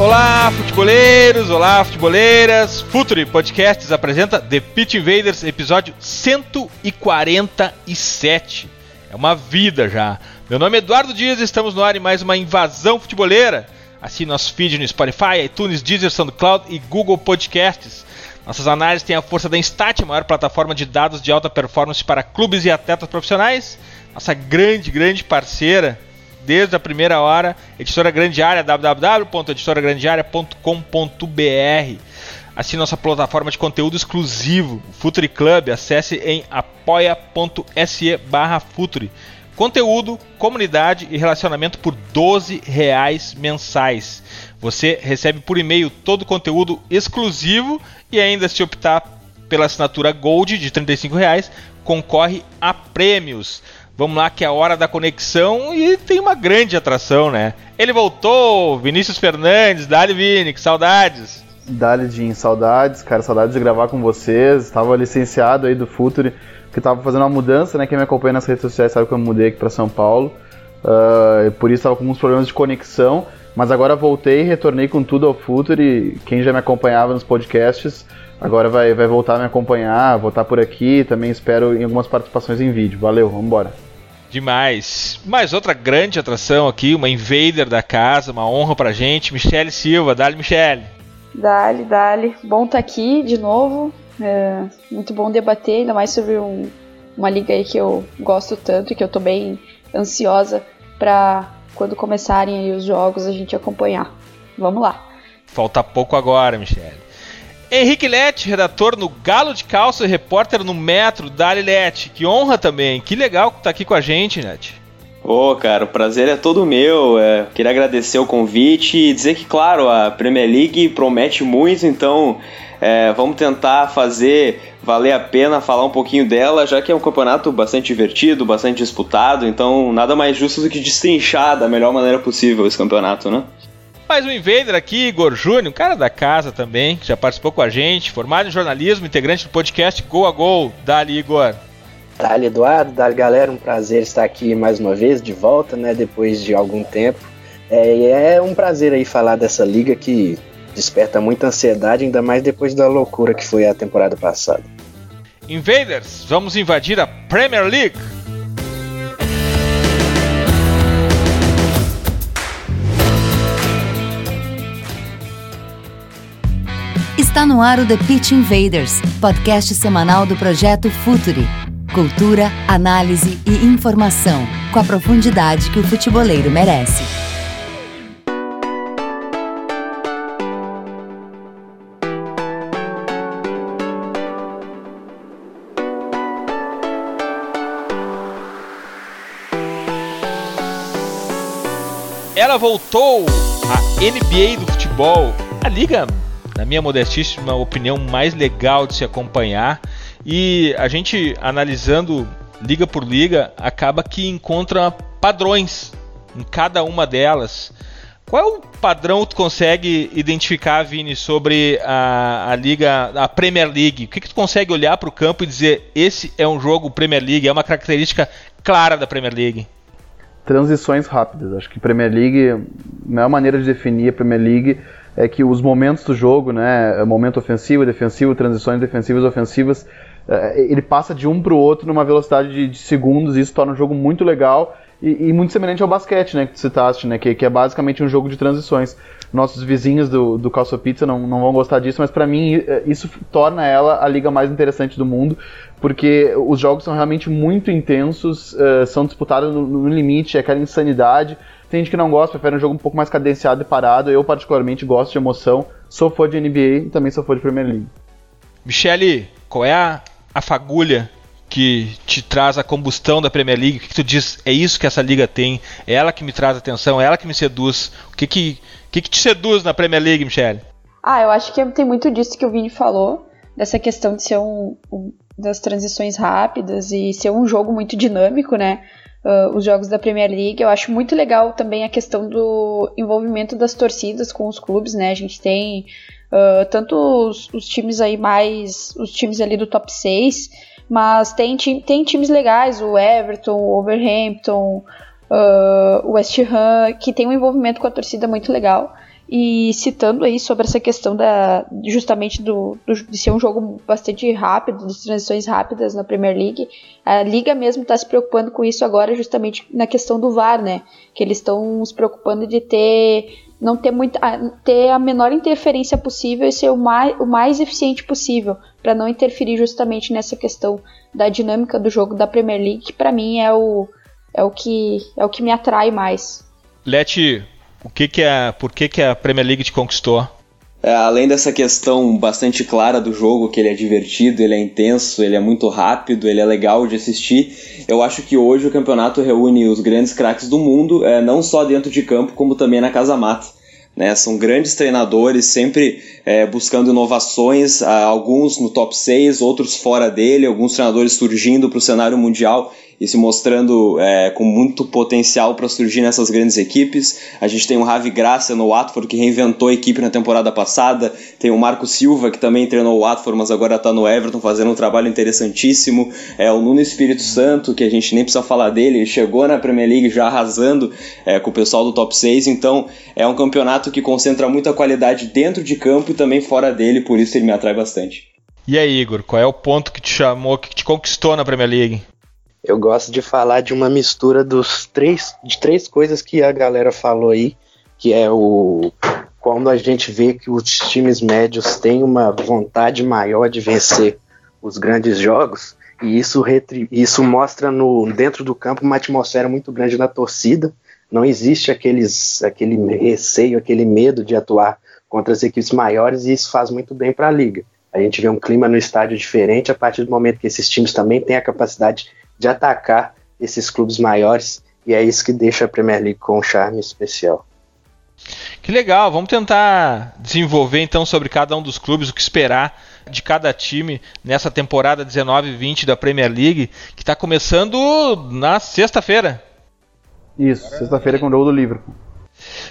Olá, futeboleiros! Olá, futeboleiras! Futuri Podcasts apresenta The Pit Invaders, episódio 147. É uma vida já. Meu nome é Eduardo Dias e estamos no ar em mais uma invasão futeboleira. Assine nosso feed no Spotify, iTunes, Deezer, SoundCloud e Google Podcasts. Nossas análises têm a força da Instat, a maior plataforma de dados de alta performance para clubes e atletas profissionais. Nossa grande, grande parceira desde a primeira hora. Editora Grande Área, www.editoragrandearea.com.br. Assine nossa plataforma de conteúdo exclusivo, Futuri Club. Acesse em apoia.se barra Futuri. Conteúdo, comunidade e relacionamento por 12 reais mensais. Você recebe por e-mail todo o conteúdo exclusivo e ainda se optar pela assinatura Gold de 35 reais, concorre a prêmios. Vamos lá que é a hora da conexão e tem uma grande atração, né? Ele voltou, Vinícius Fernandes, Dali Vini, que saudades. Dali Jim, saudades, cara, saudades de gravar com vocês. Estava licenciado aí do Futuri, que estava fazendo uma mudança, né? Quem me acompanha nas redes sociais sabe que eu mudei aqui para São Paulo. Uh, por isso estava com alguns problemas de conexão, mas agora voltei e retornei com tudo ao Futuri. Quem já me acompanhava nos podcasts agora vai, vai voltar a me acompanhar, voltar por aqui. Também espero em algumas participações em vídeo. Valeu, vamos embora. Demais. Mais outra grande atração aqui, uma invader da casa, uma honra pra gente, Michele Silva. Dali, Michele. Dali, dali. Bom estar tá aqui de novo. É muito bom debater, ainda mais sobre um, uma liga aí que eu gosto tanto e que eu tô bem ansiosa para quando começarem os jogos a gente acompanhar. Vamos lá. Falta pouco agora, Michele. Henrique Lete, redator no Galo de Calça e repórter no Metro, Dali Lete. Que honra também. Que legal que tá aqui com a gente, Lete. Ô, oh, cara, o prazer é todo meu. É, queria agradecer o convite e dizer que, claro, a Premier League promete muito, então é, vamos tentar fazer valer a pena falar um pouquinho dela, já que é um campeonato bastante divertido, bastante disputado, então nada mais justo do que destrinchar da melhor maneira possível esse campeonato, né? Mais um Invader aqui, Igor Júnior, um cara da casa também, que já participou com a gente, formado em jornalismo, integrante do podcast Go a Gol. Dali, Igor. Dali, Eduardo. Dali, galera. Um prazer estar aqui mais uma vez, de volta, né? Depois de algum tempo. É, é um prazer aí falar dessa liga que desperta muita ansiedade, ainda mais depois da loucura que foi a temporada passada. Invaders, vamos invadir a Premier League. Está no ar o The Pitch Invaders, podcast semanal do projeto Futuri. Cultura, análise e informação, com a profundidade que o futeboleiro merece. Ela voltou, a NBA do futebol, a liga na minha modestíssima opinião, mais legal de se acompanhar. E a gente, analisando liga por liga, acaba que encontra padrões em cada uma delas. Qual é o padrão que tu consegue identificar, Vini, sobre a, a liga, a Premier League? O que, que tu consegue olhar para o campo e dizer esse é um jogo Premier League, é uma característica clara da Premier League? Transições rápidas. Acho que Premier League, a maior maneira de definir a Premier League é que os momentos do jogo, né, momento ofensivo, defensivo, transições defensivas, ofensivas, é, ele passa de um para o outro numa velocidade de, de, segundos e isso torna o jogo muito legal e, e, muito semelhante ao basquete, né, que tu citaste, né, que, que, é basicamente um jogo de transições. Nossos vizinhos do, do Pizza não, não vão gostar disso, mas para mim é, isso torna ela a liga mais interessante do mundo, porque os jogos são realmente muito intensos, uh, são disputados no, no limite, é aquela insanidade, tem gente que não gosta, prefere um jogo um pouco mais cadenciado e parado. Eu, particularmente, gosto de emoção. Sou fã de NBA e também sou fã de Premier League. Michele, qual é a, a fagulha que te traz a combustão da Premier League? O que, que, tu diz? É isso que essa liga tem? É ela que me traz atenção? É ela que me seduz? O que que, que, que te seduz na Premier League, Michele? Ah, eu acho que tem muito disso que o Vini falou, dessa questão de ser um, um das transições rápidas e ser um jogo muito dinâmico, né? Uh, os jogos da Premier League. Eu acho muito legal também a questão do envolvimento das torcidas com os clubes, né? A gente tem uh, tanto os, os, times aí mais. os times ali do top 6, mas tem, tem times legais, o Everton, o Overhampton, uh, o West Ham, que tem um envolvimento com a torcida muito legal. E citando aí sobre essa questão da justamente do, do, de ser um jogo bastante rápido, de transições rápidas na Premier League, a liga mesmo está se preocupando com isso agora justamente na questão do VAR, né? Que eles estão se preocupando de ter não ter muita ter a menor interferência possível e ser o mais, o mais eficiente possível para não interferir justamente nessa questão da dinâmica do jogo da Premier League, que para mim é o é o que é o que me atrai mais. Leti, o que que por que que a Premier League te conquistou? É, além dessa questão bastante clara do jogo, que ele é divertido, ele é intenso, ele é muito rápido, ele é legal de assistir, eu acho que hoje o campeonato reúne os grandes craques do mundo, é, não só dentro de campo, como também na casa mata. Né? São grandes treinadores, sempre é, buscando inovações, alguns no top 6, outros fora dele, alguns treinadores surgindo para o cenário mundial e se mostrando é, com muito potencial para surgir nessas grandes equipes. A gente tem o Ravi Graça no Watford, que reinventou a equipe na temporada passada. Tem o Marco Silva, que também treinou o Watford, mas agora está no Everton, fazendo um trabalho interessantíssimo. É o Nuno Espírito Santo, que a gente nem precisa falar dele, ele chegou na Premier League já arrasando é, com o pessoal do top 6. Então é um campeonato que concentra muita qualidade dentro de campo e também fora dele, por isso ele me atrai bastante. E aí, Igor, qual é o ponto que te chamou, que te conquistou na Premier League? Eu gosto de falar de uma mistura dos três, de três coisas que a galera falou aí, que é o quando a gente vê que os times médios têm uma vontade maior de vencer os grandes jogos, e isso, isso mostra no, dentro do campo uma atmosfera muito grande na torcida. Não existe aqueles, aquele receio, aquele medo de atuar contra as equipes maiores, e isso faz muito bem para a liga. A gente vê um clima no estádio diferente a partir do momento que esses times também têm a capacidade de atacar esses clubes maiores e é isso que deixa a Premier League com um charme especial. Que legal, vamos tentar desenvolver então sobre cada um dos clubes, o que esperar de cada time nessa temporada 19-20 da Premier League, que está começando na sexta-feira. Isso, sexta-feira com o jogo do Liverpool.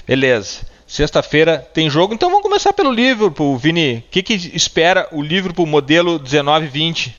Beleza. Sexta-feira tem jogo, então vamos começar pelo Liverpool, Vini. O que, que espera o Liverpool modelo 19-20?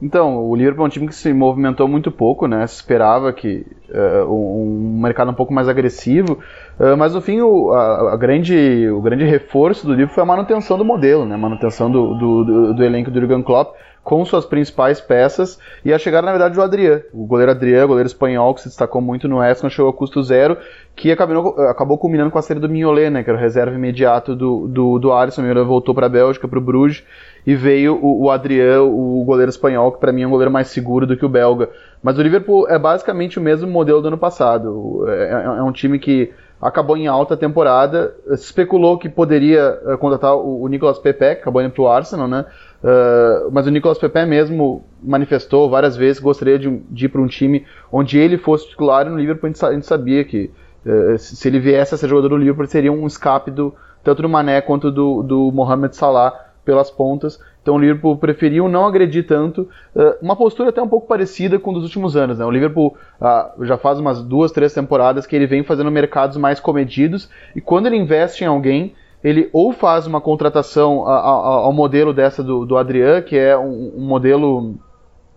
Então, o Liverpool é um time que se movimentou muito pouco, né? Se esperava que uh, um mercado um pouco mais agressivo, uh, mas no fim o, a, a, grande, o grande reforço do Liverpool foi a manutenção do modelo, né? A manutenção do, do, do, do elenco do Jurgen Klopp com suas principais peças e a chegada, na verdade, do Adriano. O goleiro Adriano, goleiro espanhol, que se destacou muito no Ham, chegou a custo zero, que acabou, acabou culminando com a série do Mignolet, né, que era o reserva imediato do, do, do Alisson. O Mignolet voltou para a Bélgica, para o Bruges, e veio o, o Adriano, o goleiro espanhol, que para mim é um goleiro mais seguro do que o belga. Mas o Liverpool é basicamente o mesmo modelo do ano passado. É, é, é um time que acabou em alta temporada. Especulou que poderia uh, contratar o Nicolas Pepe, que acabou indo para o Arsenal, né? Uh, mas o Nicolas Pepe mesmo manifestou várias vezes que gostaria de, de ir para um time onde ele fosse titular e no Liverpool a gente, sabia que uh, se ele viesse a ser jogador do Liverpool seria um escape do, tanto do Mané quanto do, do Mohamed Salah pelas pontas. Então o Liverpool preferiu não agredir tanto. Uh, uma postura até um pouco parecida com dos últimos anos. Né? O Liverpool uh, já faz umas duas, três temporadas que ele vem fazendo mercados mais comedidos e quando ele investe em alguém ele ou faz uma contratação ao modelo dessa do, do Adrian, que é um, um, modelo,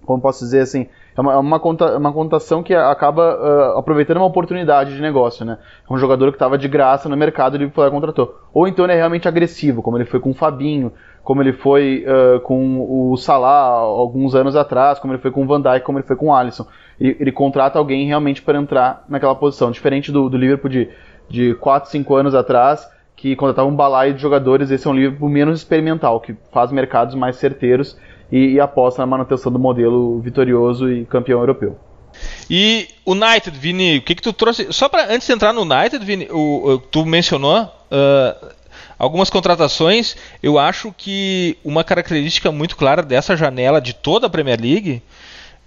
como posso dizer assim, é uma, uma, conta, uma contação que acaba uh, aproveitando uma oportunidade de negócio, né? É um jogador que estava de graça no mercado e ele foi lá contratou. Ou então ele é realmente agressivo, como ele foi com o Fabinho, como ele foi uh, com o Salah alguns anos atrás, como ele foi com o Van Dijk, como ele foi com o Alisson. Ele, ele contrata alguém realmente para entrar naquela posição, diferente do, do Liverpool de, de 4, 5 anos atrás, que contratava um balaio de jogadores, esse é um livro menos experimental, que faz mercados mais certeiros e, e aposta na manutenção do modelo vitorioso e campeão europeu. E United, Vini, o que, que tu trouxe? Só para antes de entrar no United, Vini, o, o tu mencionou uh, algumas contratações. Eu acho que uma característica muito clara dessa janela de toda a Premier League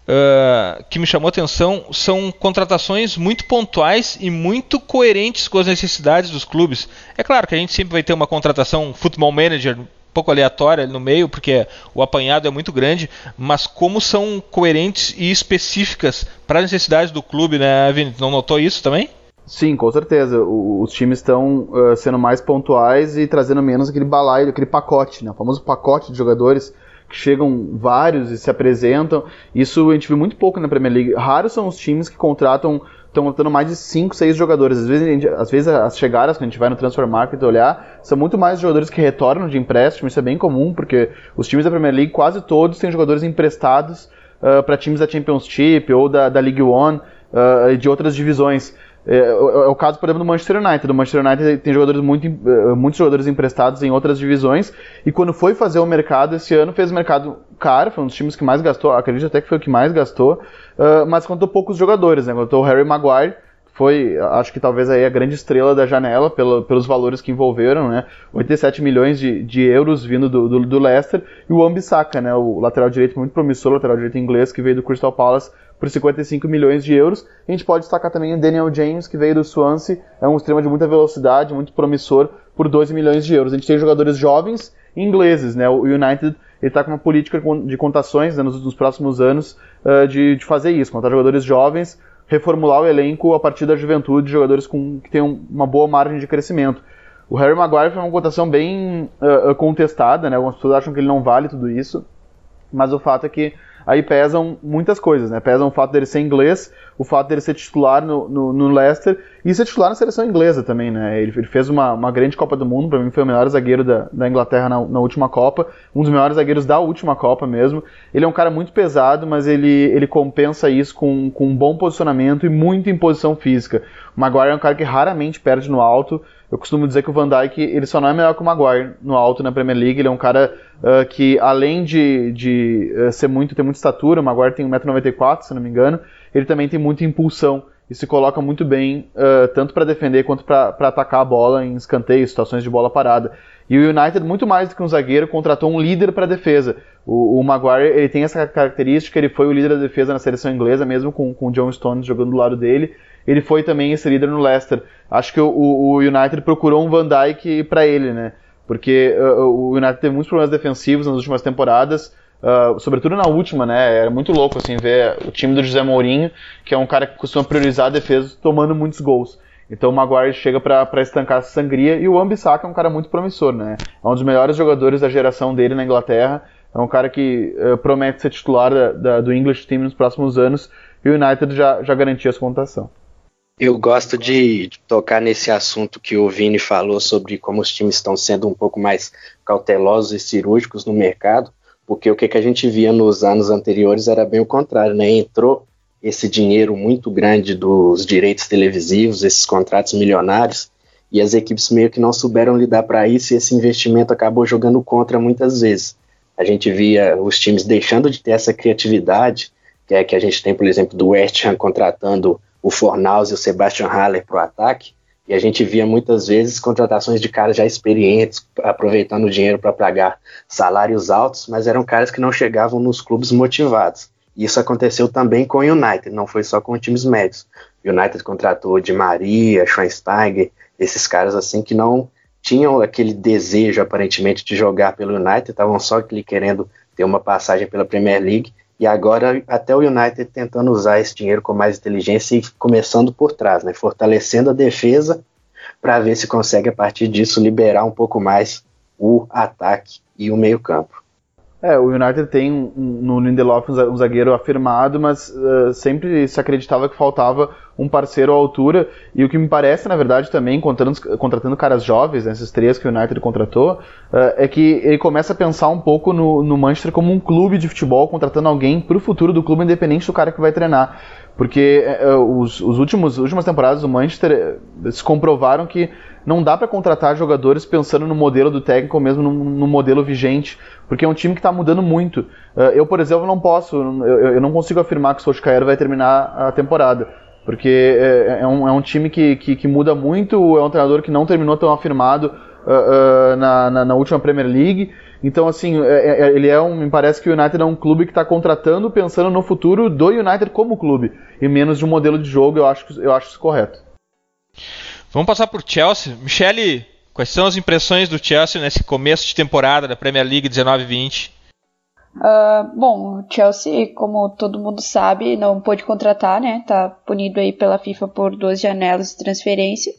uh, que me chamou a atenção são contratações muito pontuais e muito coerentes com as necessidades dos clubes. É claro que a gente sempre vai ter uma contratação futebol manager um pouco aleatória no meio, porque o apanhado é muito grande, mas como são coerentes e específicas para as necessidades do clube, né, Vini? Não notou isso também? Sim, com certeza. O, os times estão uh, sendo mais pontuais e trazendo menos aquele balaio, aquele pacote, né? o famoso pacote de jogadores chegam vários e se apresentam. Isso a gente viu muito pouco na Premier League. Raros são os times que contratam estão contratando mais de 5, 6 jogadores. Às vezes, gente, às vezes as chegadas, quando a gente vai no Transfer Market olhar, são muito mais jogadores que retornam de empréstimo. Isso é bem comum, porque os times da Premier League, quase todos, têm jogadores emprestados uh, para times da Championship ou da, da League One uh, e de outras divisões. É, é, é, o caso, por exemplo, do Manchester United. O Manchester United tem jogadores muito, eh, muitos jogadores emprestados em outras divisões e quando foi fazer o mercado esse ano, fez mercado caro, foi um dos times que mais gastou, acredito até que foi o que mais gastou, uh, mas contou poucos jogadores, né? Contou o Harry Maguire, foi, acho que talvez aí a grande estrela da janela pelo, pelos valores que envolveram, né? 87 milhões de, de euros vindo do, do, do Leicester e o Ambissaca, né? O lateral direito muito promissor, lateral direito inglês que veio do Crystal Palace por 55 milhões de euros. A gente pode destacar também o Daniel James, que veio do Swansea, é um extremo de muita velocidade, muito promissor, por 12 milhões de euros. A gente tem jogadores jovens ingleses, né? O United está com uma política de contações né, nos, nos, próximos anos uh, de, de, fazer isso, contar jogadores jovens reformular o elenco a partir da juventude, jogadores com, que tenham uma boa margem de crescimento. O Harry Maguire foi uma cotação bem uh, contestada, né? Algumas pessoas acham que ele não vale tudo isso, mas o fato é que aí pesam muitas coisas, né? Pesam o fato dele ser inglês, o fato dele ser titular no, no, no Leicester e ser titular na seleção inglesa também, né? Ele, ele fez uma, uma, grande Copa do Mundo, para mim foi o melhor zagueiro da, da Inglaterra na, na, última Copa, um dos melhores zagueiros da última Copa mesmo. Ele é um cara muito pesado, mas ele, ele compensa isso com, com um bom posicionamento e muito em posição física. O Maguire é um cara que raramente perde no alto, eu costumo dizer que o Van Dijk ele só não é melhor que o Maguire no alto na Premier League. Ele é um cara uh, que, além de, de uh, ser muito, ter muita estatura, o Maguire tem 1,94m, se não me engano, ele também tem muita impulsão e se coloca muito bem, uh, tanto para defender quanto para atacar a bola em escanteios, situações de bola parada. E o United, muito mais do que um zagueiro, contratou um líder para a defesa. O, o, Maguire ele tem essa característica, ele foi o líder da defesa na seleção inglesa, mesmo com, com o John Stones jogando do lado dele ele foi também esse líder no Leicester. Acho que o, o United procurou um Van Dijk para ele, né? Porque uh, o United teve muitos problemas defensivos nas últimas temporadas, uh, sobretudo na última, né? Era muito louco assim ver o time do José Mourinho, que é um cara que costuma priorizar a defesa, tomando muitos gols. Então o Maguire chega para estancar essa sangria e o Ambissaca é um cara muito promissor, né? É um dos melhores jogadores da geração dele na Inglaterra. É um cara que uh, promete ser titular da, da, do English Team nos próximos anos e o United já, já garantiu essa contação. Eu gosto de tocar nesse assunto que o Vini falou sobre como os times estão sendo um pouco mais cautelosos e cirúrgicos no mercado, porque o que, que a gente via nos anos anteriores era bem o contrário, né? Entrou esse dinheiro muito grande dos direitos televisivos, esses contratos milionários, e as equipes meio que não souberam lidar para isso e esse investimento acabou jogando contra muitas vezes. A gente via os times deixando de ter essa criatividade, que é que a gente tem, por exemplo, do West Ham contratando o Fornaus e o Sebastian Haller para o ataque, e a gente via muitas vezes contratações de caras já experientes, aproveitando o dinheiro para pagar salários altos, mas eram caras que não chegavam nos clubes motivados. Isso aconteceu também com o United, não foi só com times médios. O United contratou Di Maria, Schweinsteiger, esses caras assim que não tinham aquele desejo aparentemente de jogar pelo United, estavam só querendo ter uma passagem pela Premier League e agora até o United tentando usar esse dinheiro com mais inteligência e começando por trás, né? fortalecendo a defesa para ver se consegue a partir disso liberar um pouco mais o ataque e o meio-campo. É, o United tem no Lindelof um zagueiro afirmado, mas uh, sempre se acreditava que faltava um parceiro à altura. E o que me parece, na verdade, também, contratando, contratando caras jovens, né, esses três que o United contratou, uh, é que ele começa a pensar um pouco no, no Manchester como um clube de futebol, contratando alguém para o futuro do clube, independente do cara que vai treinar. Porque uh, os, os últimos, últimas temporadas do Manchester se comprovaram que não dá para contratar jogadores pensando no modelo do técnico ou mesmo no, no modelo vigente, porque é um time que está mudando muito. Uh, eu, por exemplo, não posso, eu, eu, não consigo afirmar que o Solskjaer vai terminar a temporada, porque é, é, um, é um, time que, que, que, muda muito, é um treinador que não terminou tão afirmado uh, uh, na, na, na, última Premier League. Então, assim, é, ele é um. Me parece que o United é um clube que está contratando pensando no futuro do United como clube e menos de um modelo de jogo. Eu acho, eu acho isso correto. Vamos passar por Chelsea. Michele, quais são as impressões do Chelsea nesse começo de temporada da Premier League 19-20? Uh, bom, o Chelsea, como todo mundo sabe, não pôde contratar, né? Tá punido aí pela FIFA por duas janelas de transferência.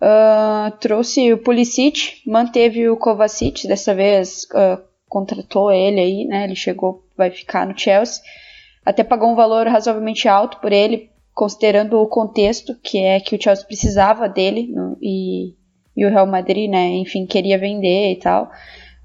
Uh, trouxe o Pulisic, manteve o Kovacic, dessa vez uh, contratou ele aí, né? Ele chegou, vai ficar no Chelsea. Até pagou um valor razoavelmente alto por ele, considerando o contexto, que é que o Chelsea precisava dele no, e, e o Real Madrid, né? Enfim, queria vender e tal.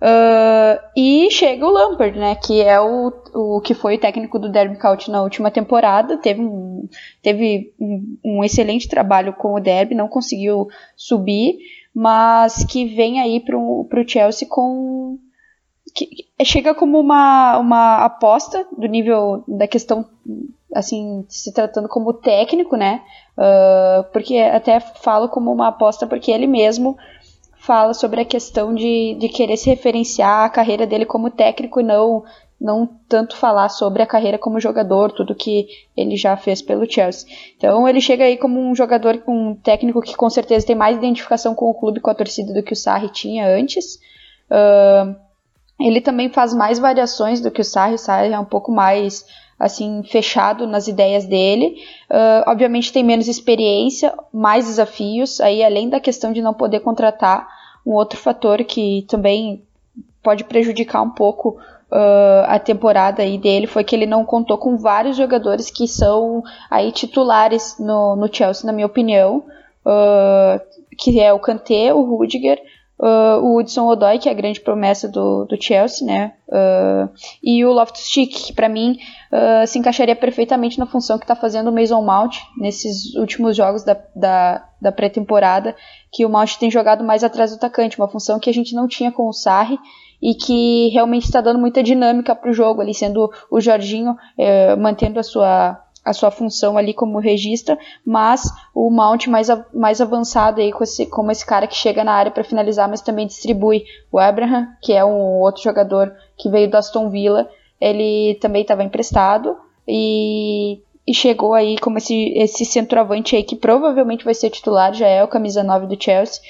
Uh, e chega o Lampard, né, que é o, o que foi o técnico do Derby County na última temporada, teve, um, teve um, um, excelente trabalho com o Derby, não conseguiu subir, mas que vem aí para o Chelsea com que chega como uma, uma aposta do nível da questão assim se tratando como técnico, né? Uh, porque até falo como uma aposta porque ele mesmo fala sobre a questão de, de querer se referenciar a carreira dele como técnico e não, não tanto falar sobre a carreira como jogador, tudo que ele já fez pelo Chelsea. Então ele chega aí como um jogador, um técnico que com certeza tem mais identificação com o clube, com a torcida do que o Sarri tinha antes. Uh, ele também faz mais variações do que o Sarri, o Sarri é um pouco mais assim fechado nas ideias dele. Uh, obviamente tem menos experiência, mais desafios. Aí além da questão de não poder contratar um outro fator que também pode prejudicar um pouco uh, a temporada aí dele foi que ele não contou com vários jogadores que são aí titulares no, no Chelsea, na minha opinião, uh, que é o Kanté, o Rudiger, uh, o Hudson Odoi, que é a grande promessa do, do Chelsea, né? Uh, e o Loftus-Cheek, que para mim uh, se encaixaria perfeitamente na função que está fazendo o Mason Mount nesses últimos jogos da, da, da pré-temporada, que o Mount tem jogado mais atrás do atacante, uma função que a gente não tinha com o Sarri e que realmente está dando muita dinâmica para o jogo, ali sendo o Jorginho eh, mantendo a sua a sua função ali como regista, mas o Mount mais, mais avançado aí com esse, como esse cara que chega na área para finalizar, mas também distribui. O Abraham, que é um outro jogador que veio do Aston Villa, ele também estava emprestado e, e, chegou aí como esse, esse centroavante aí que provavelmente vai ser titular, já é o camisa 9 do Chelsea.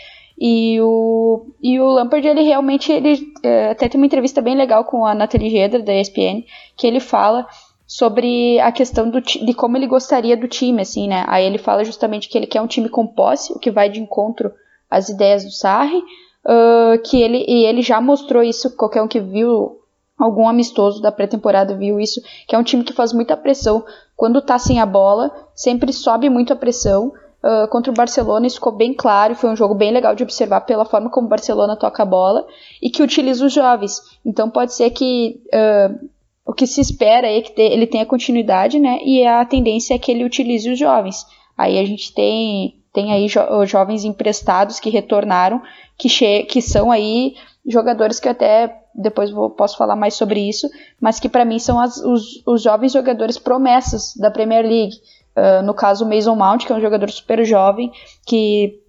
E o, e o Lampard, ele realmente, ele é, até tem uma entrevista bem legal com a Nathalie Gedra, da ESPN, que ele fala sobre a questão do, de como ele gostaria do time, assim, né? Aí ele fala justamente que ele quer um time com posse, o que vai de encontro às ideias do Sarri, uh, que ele, e ele já mostrou isso, qualquer um que viu algum amistoso da pré-temporada viu isso, que é um time que faz muita pressão quando tá sem a bola, sempre sobe muito a pressão, Uh, contra o Barcelona, isso ficou bem claro, foi um jogo bem legal de observar pela forma como o Barcelona toca a bola e que utiliza os jovens. Então pode ser que uh, o que se espera é que ele tenha continuidade, né? E a tendência é que ele utilize os jovens. Aí a gente tem, tem aí jo jovens emprestados que retornaram, que, que são aí jogadores que até depois vou, posso falar mais sobre isso, mas que para mim são as, os, os, jovens jogadores promessas da Premier League. Uh, no caso, o Mason Mount, que é um jogador super jovem, que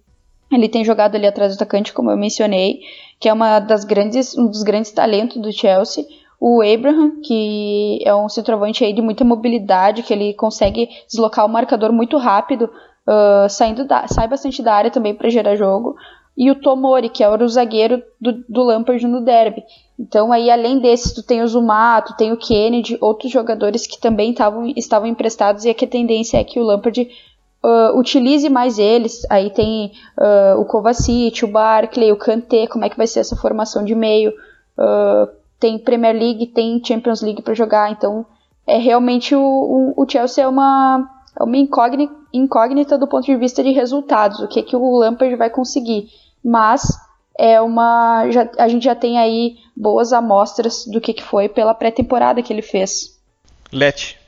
ele tem jogado ali atrás do atacante, como eu mencionei, que é uma das grandes, um dos grandes talentos do Chelsea o Abraham, que é um centroavante aí de muita mobilidade, que ele consegue deslocar o marcador muito rápido, uh, saindo da, sai bastante da área também para gerar jogo. E o Tomori, que era o zagueiro do, do Lampard no derby. Então aí, além desses, tu tem o Zuma, tu tem o Kennedy, outros jogadores que também tavam, estavam emprestados, e aqui a tendência é que o Lampard uh, utilize mais eles. Aí tem uh, o Kovacic, o Barkley, o Kanté, como é que vai ser essa formação de meio. Uh, tem Premier League, tem Champions League para jogar, então é realmente o, o, o Chelsea é uma, é uma incógnita, incógnita, do ponto de vista de resultados, o que é que o Lampard vai conseguir, mas é uma já, a gente já tem aí boas amostras do que, que foi pela pré-temporada que ele fez. Lete.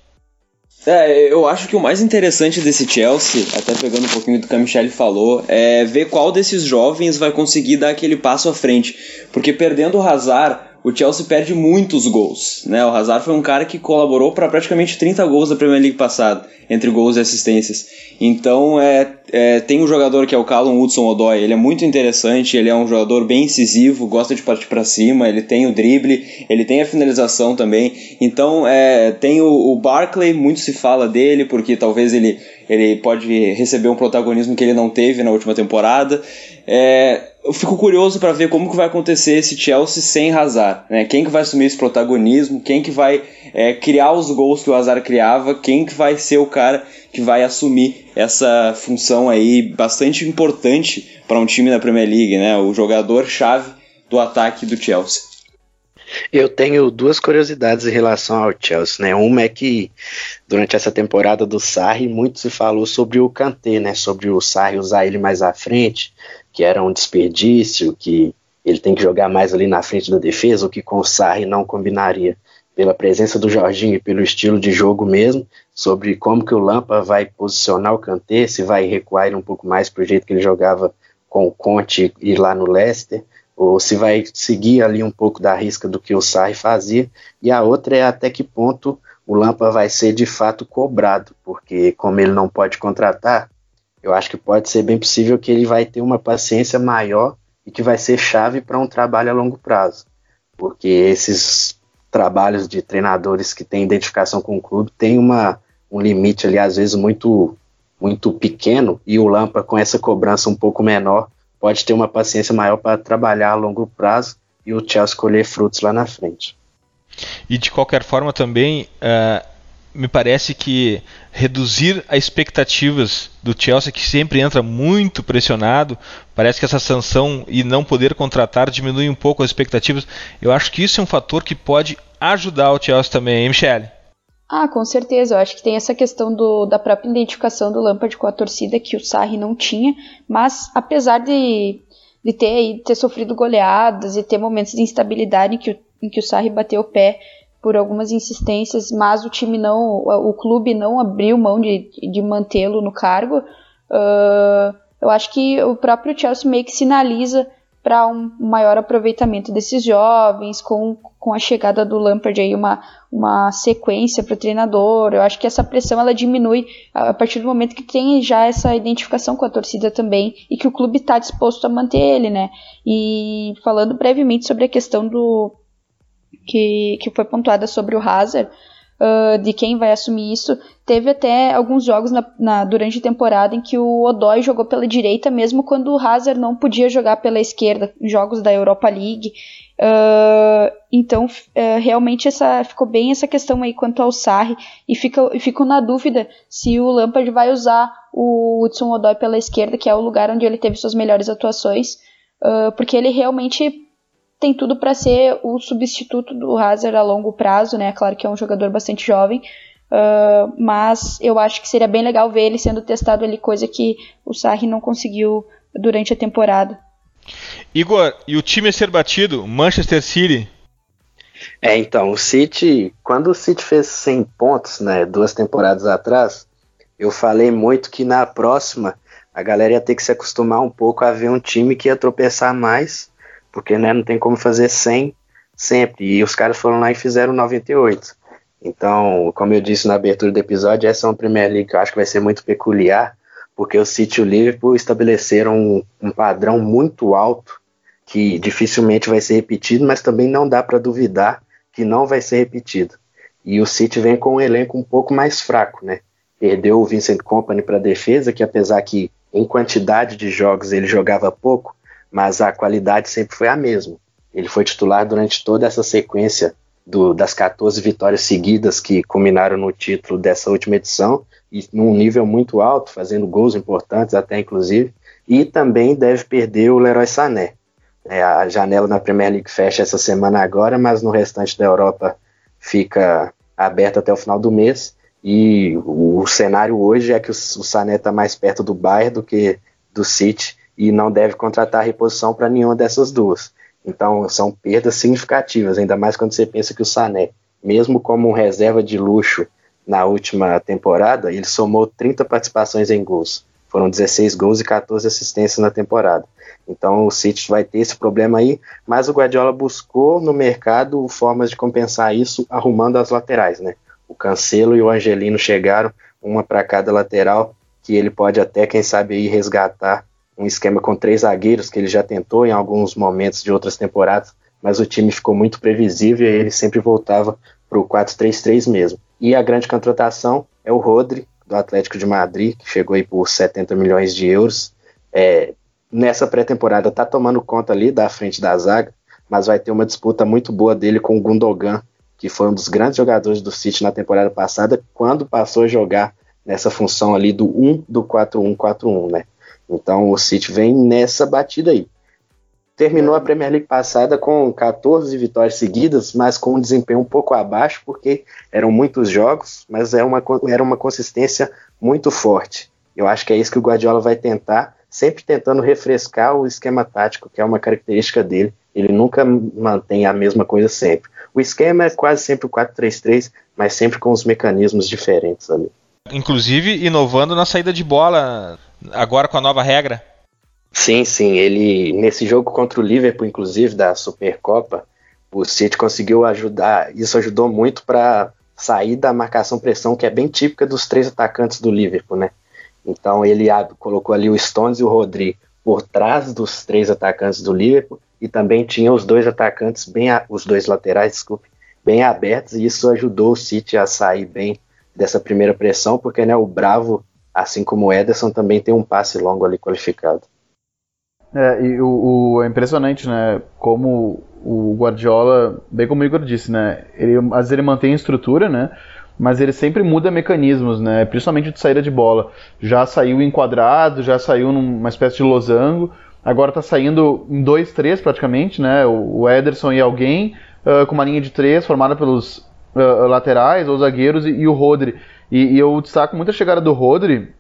É, eu acho que o mais interessante desse Chelsea, até pegando um pouquinho do que a Michelle falou, é ver qual desses jovens vai conseguir dar aquele passo à frente. Porque perdendo o Hazard, o Chelsea perde muitos gols. Né? O Hazard foi um cara que colaborou para praticamente 30 gols da Premier League passada, entre gols e assistências. Então é, é, tem um jogador que é o Callum Hudson-Odoi, ele é muito interessante, ele é um jogador bem incisivo, gosta de partir para cima, ele tem o drible, ele tem a finalização também. Então é, tem o, o Barclay, muito se fala dele, porque talvez ele, ele pode receber um protagonismo que ele não teve na última temporada. É, eu fico curioso para ver como que vai acontecer esse Chelsea sem Hazard, né? Quem que vai assumir esse protagonismo? Quem que vai é, criar os gols que o Hazard criava? Quem que vai ser o cara que vai assumir essa função aí bastante importante para um time da Premier League, né? O jogador chave do ataque do Chelsea. Eu tenho duas curiosidades em relação ao Chelsea, né? Uma é que durante essa temporada do Sarri muito se falou sobre o Kanté, né? Sobre o Sarri usar ele mais à frente, que era um desperdício, que ele tem que jogar mais ali na frente da defesa, o que com o Sarri não combinaria pela presença do Jorginho e pelo estilo de jogo mesmo, sobre como que o Lampa vai posicionar o Kanté, se vai recuar ele um pouco mais para o jeito que ele jogava com o Conte e lá no Leicester, ou se vai seguir ali um pouco da risca do que o Sarri fazia, e a outra é até que ponto o Lampa vai ser de fato cobrado, porque como ele não pode contratar, eu acho que pode ser bem possível que ele vai ter uma paciência maior e que vai ser chave para um trabalho a longo prazo. Porque esses trabalhos de treinadores que têm identificação com o clube têm uma, um limite ali, às vezes, muito, muito pequeno, e o Lampa, com essa cobrança um pouco menor, pode ter uma paciência maior para trabalhar a longo prazo e o Chelsea colher frutos lá na frente. E de qualquer forma também, uh, me parece que reduzir as expectativas do Chelsea, que sempre entra muito pressionado, parece que essa sanção e não poder contratar diminui um pouco as expectativas. Eu acho que isso é um fator que pode ajudar o Chelsea também, hein, Michele? Ah, com certeza. Eu acho que tem essa questão do, da própria identificação do Lampard com a torcida que o Sarri não tinha, mas apesar de, de ter, ter sofrido goleadas e ter momentos de instabilidade em que, em que o Sarri bateu o pé por algumas insistências, mas o time não, o clube não abriu mão de, de mantê-lo no cargo. Uh, eu acho que o próprio Chelsea meio que sinaliza para um maior aproveitamento desses jovens, com, com a chegada do Lampard aí uma, uma sequência para o treinador. Eu acho que essa pressão ela diminui a partir do momento que tem já essa identificação com a torcida também e que o clube está disposto a manter ele, né? E falando brevemente sobre a questão do, que, que foi pontuada sobre o Hazard, uh, de quem vai assumir isso. Teve até alguns jogos na, na, durante a temporada em que o Odoi jogou pela direita, mesmo quando o Hazard não podia jogar pela esquerda, jogos da Europa League. Uh, então, uh, realmente essa, ficou bem essa questão aí quanto ao Sarri, e fica, fico na dúvida se o Lampard vai usar o Hudson Odoi pela esquerda, que é o lugar onde ele teve suas melhores atuações, uh, porque ele realmente tem tudo para ser o substituto do Hazard a longo prazo, né? Claro que é um jogador bastante jovem, uh, mas eu acho que seria bem legal ver ele sendo testado ali, coisa que o Sarri não conseguiu durante a temporada. Igor, e o time a ser batido, Manchester City? É, então, o City, quando o City fez 100 pontos, né, duas temporadas atrás, eu falei muito que na próxima a galera ia ter que se acostumar um pouco a ver um time que ia tropeçar mais porque né, não tem como fazer 100 sempre. E os caras foram lá e fizeram 98. Então, como eu disse na abertura do episódio, essa é uma Premier League que eu acho que vai ser muito peculiar, porque o City e o Liverpool estabeleceram um, um padrão muito alto que dificilmente vai ser repetido, mas também não dá para duvidar que não vai ser repetido. E o City vem com um elenco um pouco mais fraco, né? Perdeu o Vincent Company para a defesa, que apesar que em quantidade de jogos ele jogava pouco, mas a qualidade sempre foi a mesma. Ele foi titular durante toda essa sequência do, das 14 vitórias seguidas que culminaram no título dessa última edição, e num nível muito alto, fazendo gols importantes até inclusive, e também deve perder o Leroy Sané. É, a janela na Premier League fecha essa semana agora, mas no restante da Europa fica aberta até o final do mês, e o, cenário hoje é que o, o Sané está mais perto do Bayern do que do City, e não deve contratar reposição para nenhuma dessas duas. Então são perdas significativas, ainda mais quando você pensa que o Sané, mesmo como um reserva de luxo na última temporada, ele somou 30 participações em gols. Foram 16 gols e 14 assistências na temporada. Então o City vai ter esse problema aí, mas o Guardiola buscou no mercado formas de compensar isso arrumando as laterais, né? O Cancelo e o Angelino chegaram, uma para cada lateral, que ele pode até, quem sabe, aí resgatar um esquema com três zagueiros que ele já tentou em alguns momentos de outras temporadas, mas o time ficou muito previsível e ele sempre voltava para o 4-3-3 mesmo. E a grande contratação é o Rodri, do Atlético de Madrid, que chegou aí por 70 milhões de euros. É, nessa pré-temporada está tomando conta ali da frente da zaga, mas vai ter uma disputa muito boa dele com o Gundogan, que foi um dos grandes jogadores do City na temporada passada, quando passou a jogar nessa função ali do 1 do 4-1-4-1, né? Então o City vem nessa batida aí. Terminou a Premier League passada com 14 vitórias seguidas, mas com um desempenho um pouco abaixo, porque eram muitos jogos, mas era uma, era uma consistência muito forte. Eu acho que é isso que o Guardiola vai tentar, sempre tentando refrescar o esquema tático, que é uma característica dele. Ele nunca mantém a mesma coisa sempre. O esquema é quase sempre o 4-3-3, mas sempre com os mecanismos diferentes ali. Inclusive inovando na saída de bola, agora com a nova regra. Sim, sim. Ele nesse jogo contra o Liverpool, inclusive da Supercopa, o City conseguiu ajudar. Isso ajudou muito para sair da marcação pressão que é bem típica dos três atacantes do Liverpool, né? Então ele colocou ali o Stones e o Rodri por trás dos três atacantes do Liverpool e também tinha os dois atacantes bem os dois laterais, desculpe, bem abertos e isso ajudou o City a sair bem dessa primeira pressão, porque né, o Bravo, assim como o Ederson, também tem um passe longo ali qualificado. É, e o, o, é impressionante, né? Como o Guardiola, bem como o Igor disse, né? Ele, às vezes ele mantém a estrutura, né? Mas ele sempre muda mecanismos, né? Principalmente de saída de bola. Já saiu enquadrado, já saiu numa espécie de losango. Agora está saindo em dois, três praticamente, né? O, o Ederson e alguém uh, com uma linha de três formada pelos uh, laterais ou zagueiros e, e o Rodri. E, e, eu destaco muito a chegada do Rodri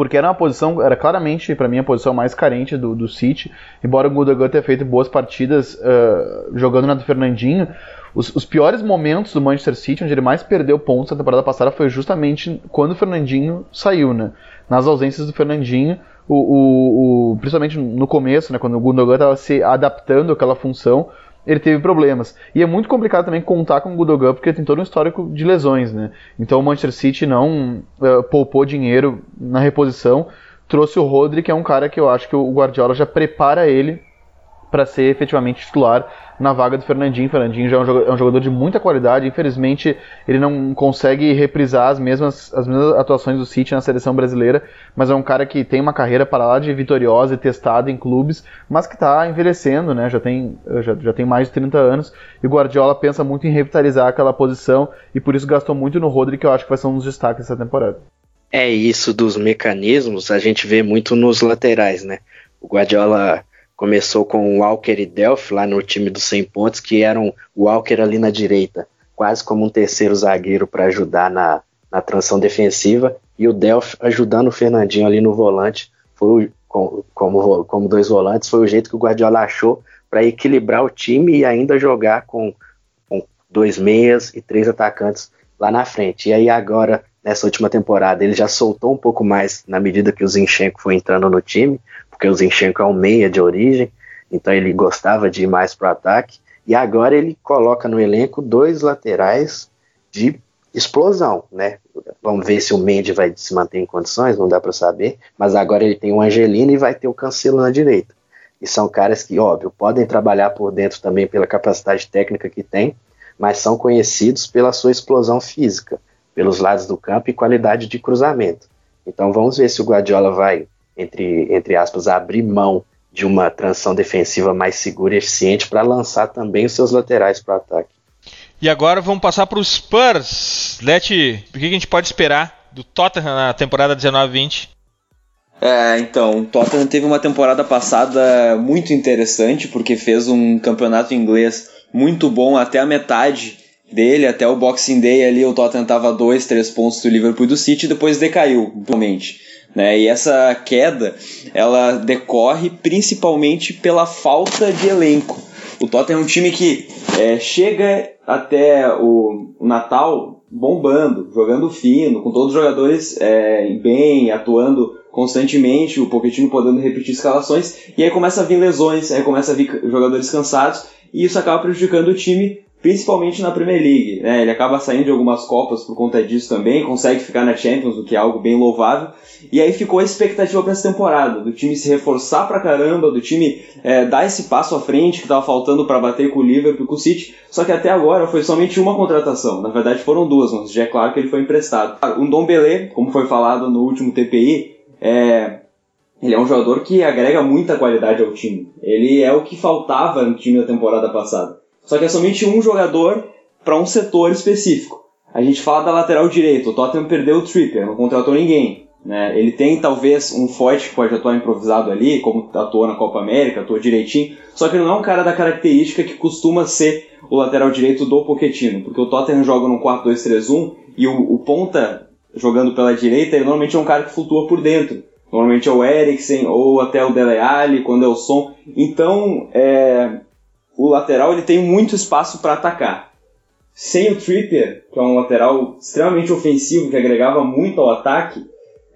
porque era uma posição, era claramente para mim a posição mais carente do, do City, embora o Gundogan tenha feito boas partidas uh, jogando na do Fernandinho, os, os, piores momentos do Manchester City, onde ele mais perdeu pontos na temporada passada, foi justamente quando o Fernandinho saiu, né? Nas ausências do Fernandinho, o, o, o principalmente no começo, né, quando o Gundogan estava se adaptando àquela função, ele teve problemas. E é muito complicado também contar com o Gudogan, porque tem todo um histórico de lesões, né? Então o Manchester City não uh, poupou dinheiro na reposição, trouxe o Rodri, que é um cara que eu acho que o Guardiola já prepara ele para ser efetivamente titular na vaga do Fernandinho. Fernandinho já é um, jogador, é um jogador de muita qualidade. Infelizmente, ele não consegue reprisar as mesmas, as mesmas atuações do City na seleção brasileira, mas é um cara que tem uma carreira para lá de vitoriosa e testada em clubes, mas que está envelhecendo, né? Já tem, já, já tem mais de 30 anos. E o Guardiola pensa muito em revitalizar aquela posição e por isso gastou muito no Rodri, que eu acho que vai ser um dos destaques dessa temporada. É isso dos mecanismos, a gente vê muito nos laterais, né? O Guardiola Começou com o Walker e Delphi lá no time dos 100 pontos, que eram o Walker ali na direita, quase como um terceiro zagueiro para ajudar na, na transição defensiva, e o Delphi ajudando o Fernandinho ali no volante, foi como, como, como dois volantes, foi o jeito que o Guardiola achou para equilibrar o time e ainda jogar com, com dois meias e três atacantes lá na frente. E aí agora, nessa última temporada, ele já soltou um pouco mais na medida que o Zinchenko foi entrando no time, porque o Zinchenko é um meia de origem, então ele gostava de ir mais para o ataque. E agora ele coloca no elenco dois laterais de explosão, né? Vamos ver se o Mendy vai se manter em condições, não dá para saber. Mas agora ele tem o Angelino e vai ter o Cancelo na direita. E são caras que, óbvio, podem trabalhar por dentro também pela capacidade técnica que tem, mas são conhecidos pela sua explosão física, pelos lados do campo e qualidade de cruzamento. Então vamos ver se o Guardiola vai entre, entre aspas, abrir mão de uma transição defensiva mais segura e eficiente para lançar também os seus laterais para o ataque. E agora vamos passar para os Spurs. Leti, o que a gente pode esperar do Tottenham na temporada 19-20? É, então, o Tottenham teve uma temporada passada muito interessante, porque fez um campeonato inglês muito bom até a metade dele, até o Boxing Day ali, o Tottenham estava dois, três pontos do Liverpool e do City, depois decaiu, realmente. Né? E essa queda ela decorre principalmente pela falta de elenco. O Tottenham é um time que é, chega até o, Natal bombando, jogando fino, com todos os jogadores é, bem, atuando constantemente, o Pochettino podendo repetir escalações, e aí começa a vir lesões, aí começa a vir jogadores cansados, e isso acaba prejudicando o time, principalmente na Premier League. Né? Ele acaba saindo de algumas Copas por conta disso também, consegue ficar na Champions, o que é algo bem louvável. E aí ficou a expectativa para essa temporada, do time se reforçar pra caramba, do time é, dar esse passo à frente que estava faltando para bater com o Liverpool e com o City. Só que até agora foi somente uma contratação. Na verdade foram duas, mas já é claro que ele foi emprestado. O Dom Belé, como foi falado no último TPI, é, ele é um jogador que agrega muita qualidade ao time. Ele é o que faltava no time da temporada passada. Só que é somente um jogador para um setor específico. A gente fala da lateral direito. O Tottenham perdeu o Trippier, não contratou ninguém. Né? Ele tem talvez um forte que pode atuar improvisado ali, como atuou na Copa América, atuou direitinho. Só que ele não é um cara da característica que costuma ser o lateral direito do Pochettino, porque o Tottenham joga no 4-2-3-1 e o, o ponta jogando pela direita, ele normalmente é um cara que flutua por dentro. Normalmente é o Eriksen ou até o Dele Alli, quando é o som. Então, é, o lateral ele tem muito espaço para atacar. Sem o Trippier, que é um lateral extremamente ofensivo, que agregava muito ao ataque,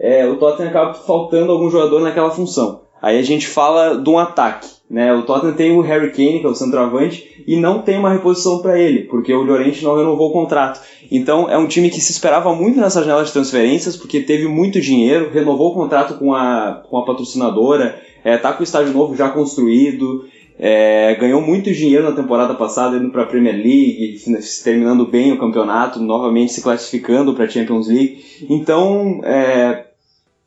é, o Tottenham acaba faltando algum jogador naquela função. Aí a gente fala de um ataque. Né? O Tottenham tem o Harry Kane, que é o centroavante, e não tem uma reposição para ele, porque o Llorente não renovou o contrato. Então é um time que se esperava muito nessa janela de transferências, porque teve muito dinheiro, renovou o contrato com a, com a patrocinadora, é, tá com o estádio novo já construído, é, ganhou muito dinheiro na temporada passada indo para a Premier League, terminando bem o campeonato, novamente se classificando para a Champions League. Então, é,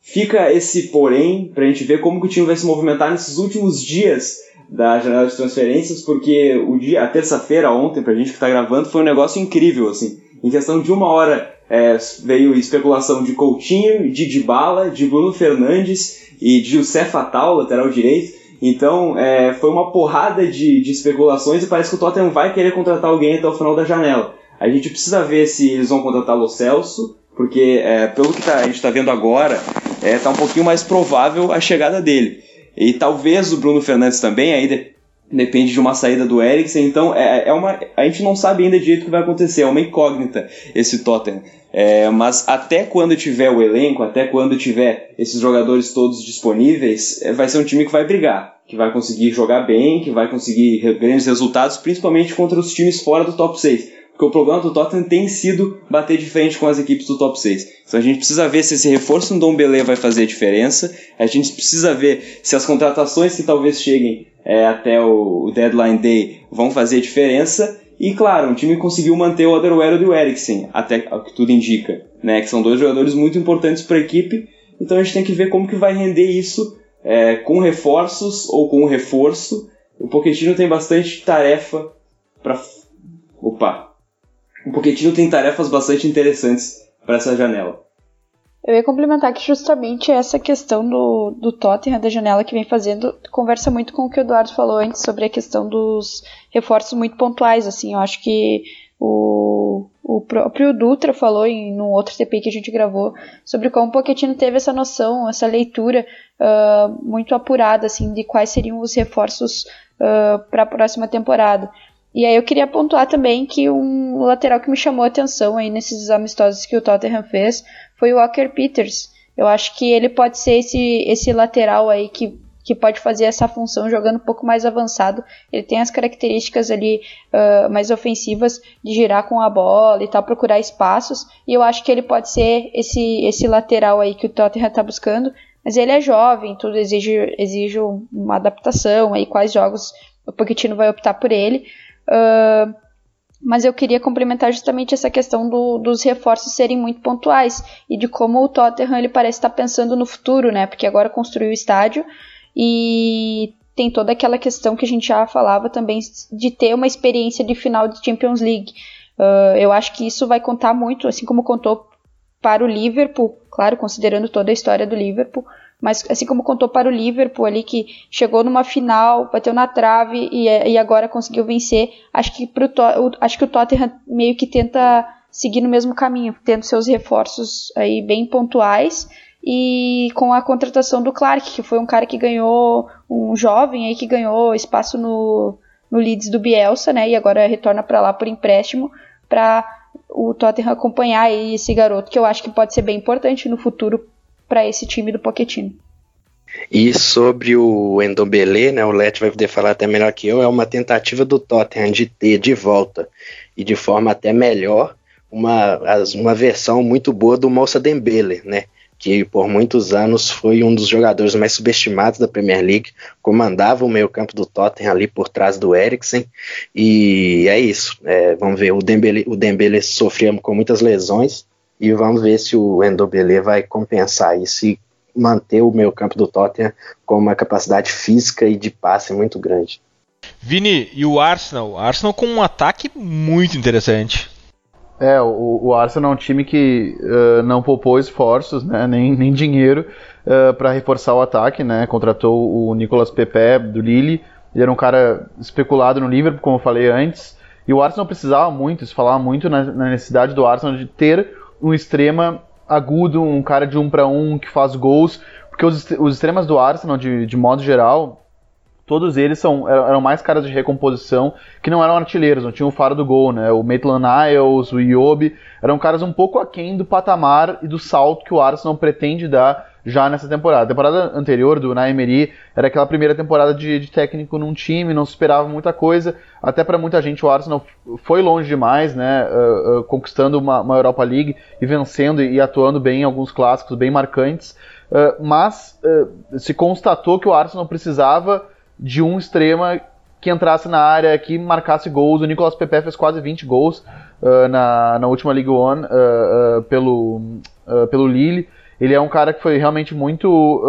fica esse porém para a gente ver como que o time vai se movimentar nesses últimos dias da janela de transferências, porque o dia, a terça-feira ontem, para a gente que está gravando, foi um negócio incrível, assim. Em questão de uma hora é, veio especulação de Coutinho, de Dybala, de Bruno Fernandes e de José Fatal, lateral direito. Então, é, foi uma porrada de, de especulações e parece que o Tottenham vai querer contratar alguém até o final da janela. A gente precisa ver se eles vão contratar o Celso, porque é, pelo que tá, a gente está vendo agora, está é, tá um pouquinho mais provável a chegada dele. E talvez o Bruno Fernandes também, aí depende de uma saída do Eriksen, então é, é uma, a gente não sabe ainda direito o que vai acontecer, é uma incógnita esse Tottenham. É, mas até quando tiver o elenco, até quando tiver esses jogadores todos disponíveis, é, vai ser um time que vai brigar, que vai conseguir jogar bem, que vai conseguir grandes resultados, principalmente contra os times fora do top 6. Porque o problema do Tottenham tem sido bater de frente com as equipes do top 6. Então a gente precisa ver se esse reforço no Dom Belé vai fazer a diferença. A gente precisa ver se as contratações que talvez cheguem é, até o deadline day vão fazer a diferença. E claro, o time conseguiu manter o Otherwell e o Eriksen, até o que tudo indica, né? Que são dois jogadores muito importantes para a equipe. Então a gente tem que ver como que vai render isso é, com reforços ou com reforço. O Pochettino tem bastante tarefa para. Opa, o Pochettino tem tarefas bastante interessantes para essa janela. Eu ia complementar que justamente essa questão do, do Tottenham, da janela que vem fazendo, conversa muito com o que o Eduardo falou antes sobre a questão dos reforços muito pontuais. Assim, eu acho que o, o próprio Dutra falou em num outro TP que a gente gravou sobre como o Pochettino teve essa noção, essa leitura uh, muito apurada assim de quais seriam os reforços uh, para a próxima temporada. E aí eu queria pontuar também que um lateral que me chamou a atenção aí nesses amistosos que o Tottenham fez foi o Walker Peters. Eu acho que ele pode ser esse, esse lateral aí que, que pode fazer essa função jogando um pouco mais avançado. Ele tem as características ali uh, mais ofensivas de girar com a bola e tal, procurar espaços. E eu acho que ele pode ser esse, esse lateral aí que o Tottenham está buscando. Mas ele é jovem, tudo exige, exige uma adaptação aí, quais jogos o Pochettino vai optar por ele. Uh, mas eu queria complementar justamente essa questão do, dos reforços serem muito pontuais e de como o Tottenham ele parece estar pensando no futuro, né? Porque agora construiu o estádio e tem toda aquela questão que a gente já falava também de ter uma experiência de final de Champions League. Uh, eu acho que isso vai contar muito, assim como contou para o Liverpool, claro, considerando toda a história do Liverpool, mas assim como contou para o Liverpool ali que chegou numa final, bateu na trave e, e agora conseguiu vencer, acho que, pro, acho que o Tottenham meio que tenta seguir no mesmo caminho, tendo seus reforços aí bem pontuais e com a contratação do Clark, que foi um cara que ganhou, um jovem aí que ganhou espaço no, no Leeds do Bielsa, né, e agora retorna para lá por empréstimo para o Tottenham acompanhar esse garoto, que eu acho que pode ser bem importante no futuro para esse time do Pochettino. E sobre o Endombele, né, o Let vai poder falar até melhor que eu, é uma tentativa do Tottenham de ter de volta e de forma até melhor uma, uma versão muito boa do Moussa Dembele, né, que por muitos anos foi um dos jogadores mais subestimados da Premier League, comandava o meio-campo do Tottenham ali por trás do Eriksen, e é isso. É, vamos ver, o Dembele, o Dembele sofria com muitas lesões, e vamos ver se o Endobele vai compensar isso e manter o meio-campo do Tottenham com uma capacidade física e de passe muito grande. Vini, e o Arsenal? O Arsenal com um ataque muito interessante. É, o, o Arsenal é um time que uh, não poupou esforços, né, nem, nem dinheiro uh, para reforçar o ataque, né, contratou o Nicolas Pepe do Lille, ele era um cara especulado no Liverpool, como eu falei antes, e o Arsenal precisava muito, se falava muito na, na necessidade do Arsenal de ter um extrema agudo, um cara de um para um que faz gols, porque os, os extremas do Arsenal, de, de modo geral, todos eles são, eram mais caras de recomposição que não eram artilheiros, não tinham o faro do gol, né? O Maitland Niles, o Iobi, eram caras um pouco aquém do patamar e do salto que o Arsenal pretende dar já nessa temporada. A temporada anterior do Naemeri era aquela primeira temporada de, de, técnico num time, não se esperava muita coisa. Até para muita gente o Arsenal foi longe demais, né? Uh, uh, conquistando uma, uma, Europa League e vencendo e, atuando bem em alguns clássicos bem marcantes. Uh, mas se constatou que o Arsenal precisava de um extrema que entrasse na área, que marcasse gols. O Nicolas Pepe fez quase 20 gols na, na última League One pelo, pelo Lille. Ele é um cara que foi realmente muito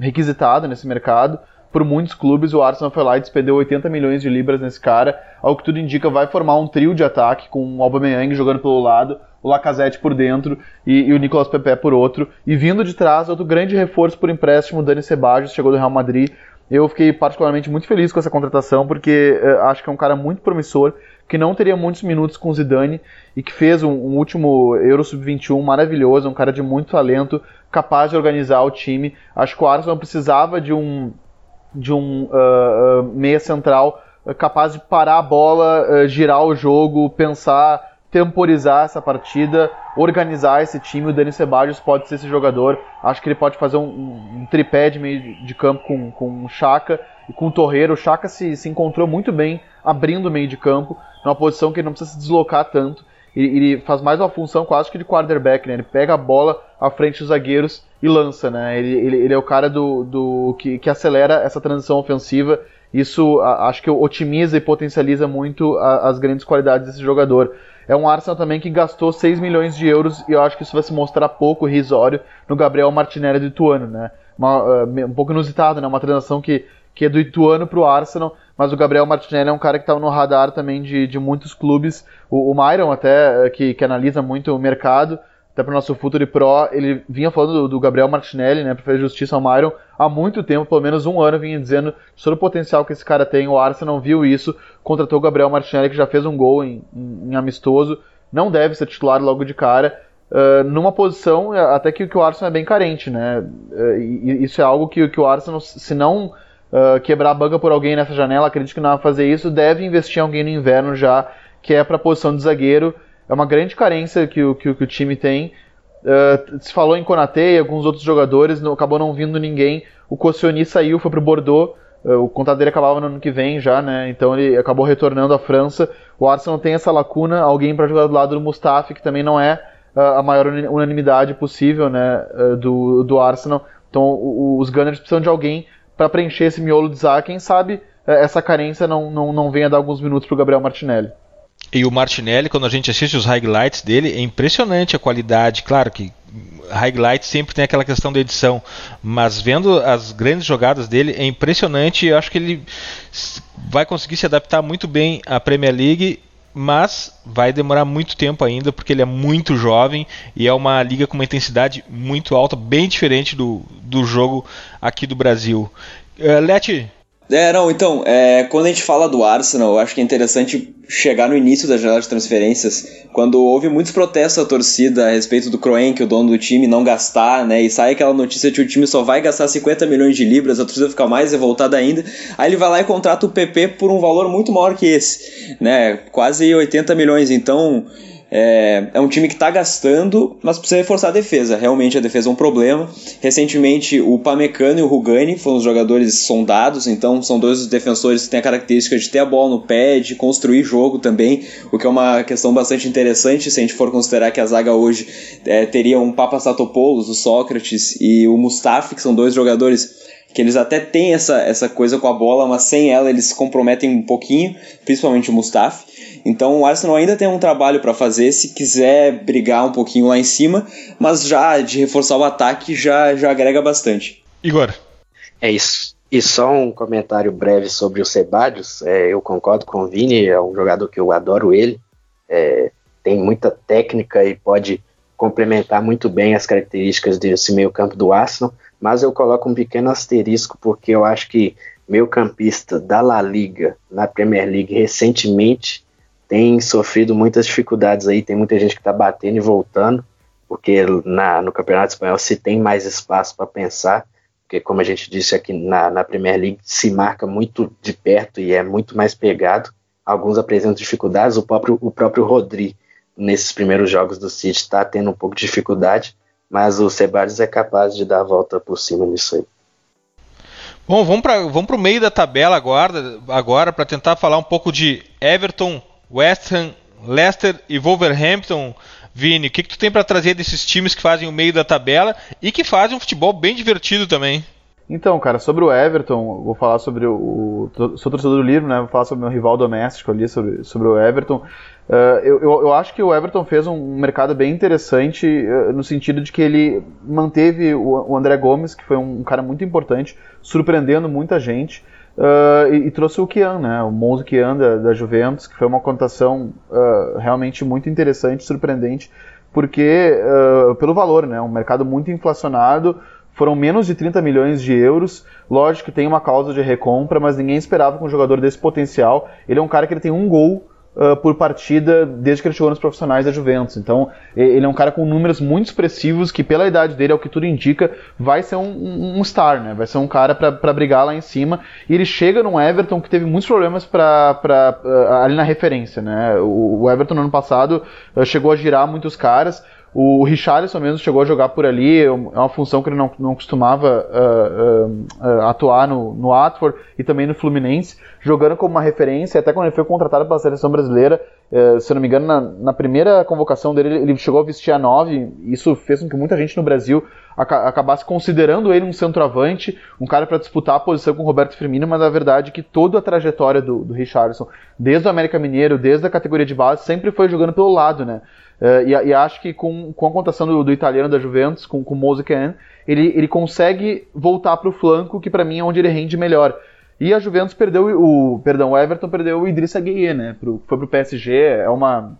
requisitado nesse mercado por muitos clubes. O Arsenal foi lá e despedeu 80 milhões de libras nesse cara. Ao que tudo indica, vai formar um trio de ataque com o Aubameyang jogando pelo lado, o Lacazette por dentro e, e, o Nicolas Pepe por outro. E vindo de trás, outro grande reforço por empréstimo, o Dani Ceballos, chegou do Real Madrid. Eu fiquei particularmente muito feliz com essa contratação, porque uh, acho que é um cara muito promissor, que não teria muitos minutos com o Zidane e que fez um, um último Euro Sub-21 maravilhoso, um cara de muito talento, capaz de organizar o time. Acho que o Arsenal precisava de um, de um uh, uh, meia central capaz de parar a bola, girar o jogo, pensar temporizar essa partida, organizar esse time. O Dani Ceballos pode ser esse jogador. Acho que ele pode fazer um, um tripé de meio de campo com, com o Chaka e com o Torreiro. O Chaka se, se encontrou muito bem abrindo o meio de campo, numa posição que ele não precisa se deslocar tanto. Ele, faz mais uma função quase que de quarterback, né? Ele pega a bola à frente dos zagueiros e lança, né? Ele, ele, ele é o cara do, do que, que acelera essa transição ofensiva. Isso a, acho que otimiza e potencializa muito a, as grandes qualidades desse jogador. É um Arsenal também que gastou 6 milhões de euros e eu acho que isso vai se mostrar pouco risório no Gabriel Martinelli do Ituano, né? Uma, uh, um pouco inusitado, né? Uma transação que, que é do Ituano para o Arsenal, mas o Gabriel Martinelli é um cara que estava no radar também de, de muitos clubes. O, o Myron até, uh, que, que analisa muito o mercado, até para o nosso Futuri Pro, ele vinha falando do, do Gabriel Martinelli, né, para fazer justiça ao Myron, há muito tempo, pelo menos um ano, vinha dizendo sobre o potencial que esse cara tem. O Arsenal viu isso, contratou o Gabriel Martinelli, que já fez um gol em, em, em amistoso, não deve ser titular logo de cara, uh, numa posição até que, que, o Arsenal é bem carente, né? Uh, e, isso é algo que, que o Arsenal, se não uh, quebrar a banca por alguém nessa janela, acredito que não vai fazer isso, deve investir em alguém no inverno já, que é para a posição de zagueiro é uma grande carência que o, que, que o time tem. Uh, se falou em Konate e alguns outros jogadores, não, acabou não vindo ninguém. O Koscielny saiu, foi pro Bordeaux. Uh, o contrato dele acabava no ano que vem já, né? Então ele acabou retornando à França. O Arsenal tem essa lacuna, alguém para jogar do lado do Mustafi, que também não é a maior unanimidade possível, né? do, do Arsenal. Então os Gunners precisam de alguém para preencher esse miolo de zaga. Quem sabe essa carência não, não, não venha dar alguns minutos pro Gabriel Martinelli. E o Martinelli, quando a gente assiste os highlights dele, é impressionante a qualidade. Claro que highlights sempre tem aquela questão da edição, mas vendo as grandes jogadas dele é impressionante. Eu acho que ele vai conseguir se adaptar muito bem à Premier League, mas vai demorar muito tempo ainda porque ele é muito jovem e é uma liga com uma intensidade muito alta, bem diferente do, do jogo aqui do Brasil. Uh, Leti, é, não, então, é, quando a gente fala do Arsenal, eu acho que é interessante chegar no início da janela de transferências, quando houve muitos protestos da torcida a respeito do Kroenke, o dono do time, não gastar, né, e sai aquela notícia de que o time só vai gastar 50 milhões de libras, a torcida fica mais revoltada ainda, aí ele vai lá e contrata o PP por um valor muito maior que esse, né, quase 80 milhões, então É, é um time que está gastando, mas precisa reforçar a defesa. Realmente a defesa é um problema. Recentemente o Pamecano e o Rugani foram os jogadores sondados, então são dois defensores que têm a característica de ter a bola no pé, de construir jogo também, o que é uma questão bastante interessante se a gente for considerar que a zaga hoje é, teria um Papa Satopoulos, o Sócrates e o Mustafi, que são dois jogadores que eles até têm essa, essa coisa com a bola, mas sem ela eles se comprometem um pouquinho, principalmente o Mustafi. Então o Arsenal ainda tem um trabalho para fazer se quiser brigar um pouquinho lá em cima, mas já de reforçar o ataque já, já agrega bastante. Igor. É isso. E só um comentário breve sobre o Sebadios. É, eu concordo com o Vini, é um jogador que eu adoro ele. É, tem muita técnica e pode complementar muito bem as características desse meio campo do Arsenal mas eu coloco um pequeno asterisco porque eu acho que meio campista da La Liga na Premier League recentemente tem sofrido muitas dificuldades aí, tem muita gente que está batendo e voltando, porque na, no Campeonato Espanhol se tem mais espaço para pensar, porque como a gente disse aqui na, na Premier League se marca muito de perto e é muito mais pegado, alguns apresentam dificuldades, o próprio, o próprio Rodri nesses primeiros jogos do City está tendo um pouco de dificuldade, mas o Ceballos é capaz de dar a volta por cima nisso aí. Bom, vamos para vamos o meio da tabela agora, agora para tentar falar um pouco de Everton, West Ham, Leicester e Wolverhampton. Vini, o que, que tu tem para trazer desses times que fazem o meio da tabela e que fazem um futebol bem divertido também? Então, cara, sobre o Everton, vou falar sobre o. Sou torcedor do livro, né? Vou falar sobre o meu rival doméstico ali, sobre, sobre o Everton. Uh, eu, eu, acho que o Everton fez um mercado bem interessante uh, no sentido de que ele manteve o, o, André Gomes, que foi um, cara muito importante, surpreendendo muita gente, uh, e, e, trouxe o Kian, né, o Monzo Kian da, da, Juventus, que foi uma contação realmente muito interessante, surpreendente, porque pelo valor, né, um mercado muito inflacionado, foram menos de 30 milhões de euros. Lógico que tem uma causa de recompra, mas ninguém esperava com um jogador desse potencial. Ele é um cara que ele tem um gol uh, por partida desde que ele chegou nos profissionais da Juventus. Então, ele é um cara com números muito expressivos que, pela idade dele, é o que tudo indica, vai ser um, um star, né? Vai ser um cara para brigar lá em cima. E ele chega num Everton que teve muitos problemas pra, pra, uh, ali na referência, né? O, o Everton no ano passado uh, chegou a girar muitos caras. O Richarlison mesmo chegou a jogar por ali, é uma função que ele não, não costumava uh, uh, uh, atuar no, no Watford e também no Fluminense, jogando como uma referência, até quando ele foi contratado pela seleção brasileira, eh, se eu não me engano, na, na, primeira convocação dele, ele chegou a vestir a 9, isso fez com que muita gente no Brasil acabasse considerando ele um centroavante, um cara para disputar a posição com o Roberto Firmino, mas na verdade que toda a trajetória do, do Richarlison, desde o América Mineiro, desde a categoria de base, sempre foi jogando pelo lado, né? Uh, e, e, acho que com, com a contação do, do, italiano da Juventus, com, com o Mosecan, ele, ele consegue voltar para o flanco, que para mim é onde ele rende melhor. E a Juventus perdeu o. Perdão, o Everton perdeu o Idrissa Gueye, né? Pro, foi pro PSG, é uma.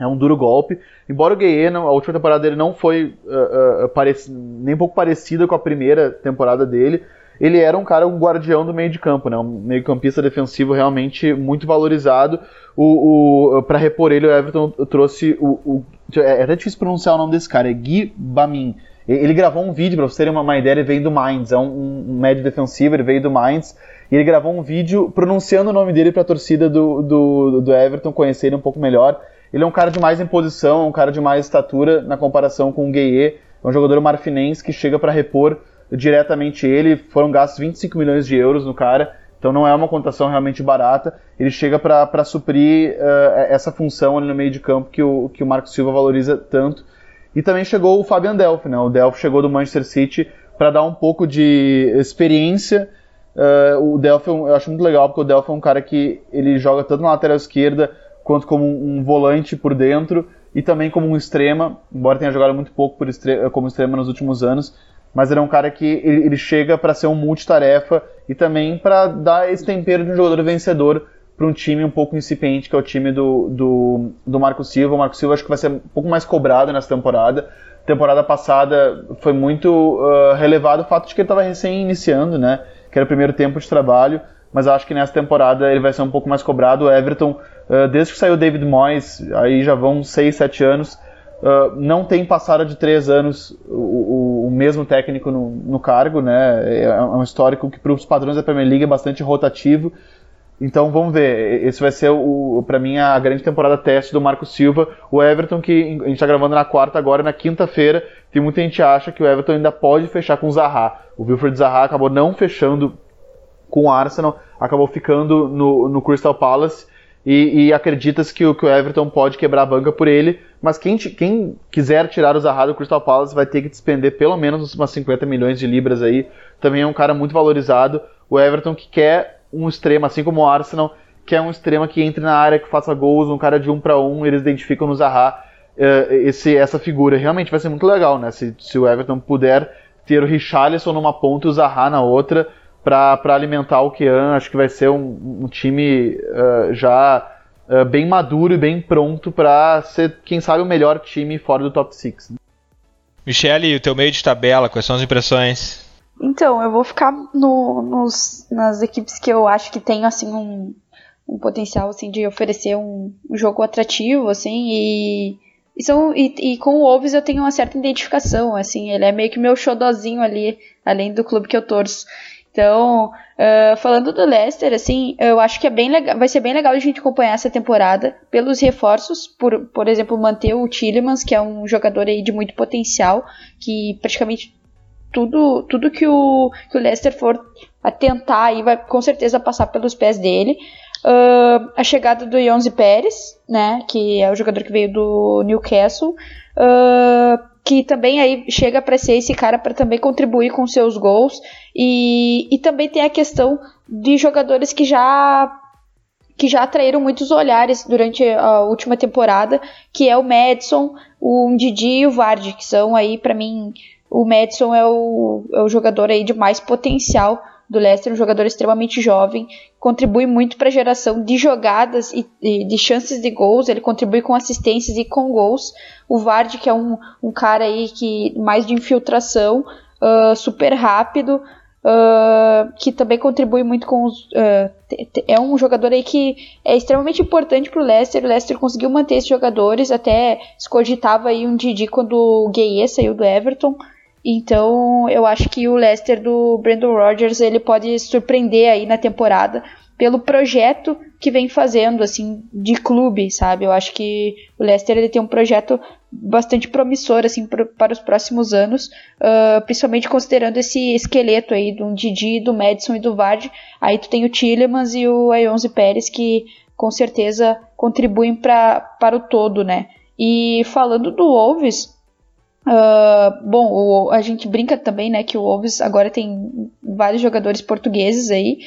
É um duro golpe. Embora o Gueye, a última temporada dele não foi uh, uh, nem um pouco parecida com a primeira temporada dele, ele era um cara, um guardião do meio de campo, né? Um meio campista defensivo realmente muito valorizado. O, o, para repor ele, o Everton trouxe o, o, É até difícil pronunciar o nome desse cara, é Gui Bamin. Ele gravou um vídeo, pra vocês terem uma, uma ideia, ele veio do Mainz, é um, um médio defensivo, ele veio do Mainz, e ele gravou um vídeo pronunciando o nome dele para a torcida do, do, do Everton conhecer ele um pouco melhor. Ele é um cara de mais imposição, um cara de mais estatura na comparação com o Gueye, é um jogador marfinense que chega para repor diretamente ele. Foram gastos 25 milhões de euros no cara, então não é uma contação realmente barata. Ele chega para suprir uh, essa função ali no meio de campo que o, que o Marco Silva valoriza tanto. E também chegou o Fabian Delphi, né? O Delphi chegou do Manchester City para dar um pouco de experiência. Uh, o Delphi eu acho muito legal porque o Delphi é um cara que ele joga tanto na lateral esquerda quanto como um volante por dentro e também como um extrema, embora tenha jogado muito pouco por extre como extrema nos últimos anos mas ele é um cara que ele, ele chega para ser um multitarefa e também para dar esse tempero de um jogador vencedor para um time um pouco incipiente, que é o time do, do, do Marco Silva. O Marco Silva acho que vai ser um pouco mais cobrado nessa temporada. Temporada passada foi muito uh, relevado o fato de que ele estava recém iniciando, né? Que era o primeiro tempo de trabalho, mas acho que nessa temporada ele vai ser um pouco mais cobrado. O Everton, uh, desde que saiu o David Moyes, aí já vão 6, 7 anos, Uh, não tem passado de três anos o, o, o mesmo técnico no, no, cargo, né? É, é um histórico que para os padrões da Premier League é bastante rotativo. Então vamos ver, esse vai ser para mim a grande temporada teste do Marco Silva. O Everton que a gente está gravando na quarta agora, na quinta-feira, tem muita gente acha que o Everton ainda pode fechar com o Zaha. O Wilfred Zaha acabou não fechando com o Arsenal, acabou ficando no, no Crystal Palace e, e acredita-se que, que, o Everton pode quebrar a banca por ele, mas quem, quem quiser tirar o Zaha do Crystal Palace vai ter que despender pelo menos umas 50 milhões de libras aí. Também é um cara muito valorizado. O Everton que quer um extremo, assim como o Arsenal, que é um extremo que entre na área, que faça gols, um cara de um para um, eles identificam no Zaha uh, esse, essa figura. Realmente vai ser muito legal, né? Se, se o Everton puder ter o Richarlison numa ponta e o Zaha na outra para alimentar o Kean, acho que vai ser um, um time uh, já uh, bem maduro e bem pronto para ser, quem sabe, o melhor time fora do top 6. Né? Michele, o teu meio de tabela, quais são as impressões? Então, eu vou ficar no, nos, nas equipes que eu acho que tem assim um, um potencial assim de oferecer um, um jogo atrativo assim e e, são, e, e, com o Wolves eu tenho uma certa identificação, assim, ele é meio que meu xodozinho ali, além do clube que eu torço. Então, uh, falando do Leicester, assim, eu acho que é bem legal, vai ser bem legal a gente acompanhar essa temporada pelos reforços, por, por exemplo, manter o Tillemans, que é um jogador aí de muito potencial, que praticamente tudo, tudo que, o, que o Leicester for tentar aí vai com certeza passar pelos pés dele. Uh, a chegada do Yonzi Pérez, né, que é o jogador que veio do Newcastle, uh, que também aí chega para ser esse cara para também contribuir com seus gols. E, e também tem a questão de jogadores que já que já atraíram muitos olhares durante a última temporada, que é o Madison, o Ndidi e o Vardy, que são aí para mim o Madison é o, é o jogador aí de mais potencial do Leicester, um jogador extremamente jovem, contribui muito para a geração de jogadas e, e, de chances de gols, ele contribui com assistências e com gols. O Vardy, que é um, um cara aí que mais de infiltração, uh, super rápido, uh, que também contribui muito com os. Uh, é um jogador aí que é extremamente importante para o Leicester. O Leicester conseguiu manter esses jogadores, até se cogitava aí um Didi quando o Gueye saiu do Everton. Então, eu acho que o Leicester do Brandon Rodgers ele pode surpreender aí na temporada pelo projeto que vem fazendo assim de clube, sabe? Eu acho que o Leicester ele tem um projeto bastante promissor assim pro, para os próximos anos, uh, principalmente considerando esse esqueleto aí do Didi, do Madison e do Vardy. Aí tu tem o Tillemans e o Ayonze Pérez que com certeza contribuem pra, para o todo, né? E falando do Wolves, Uh, bom, o, a gente brinca também, né, que o Wolves agora tem vários jogadores portugueses aí.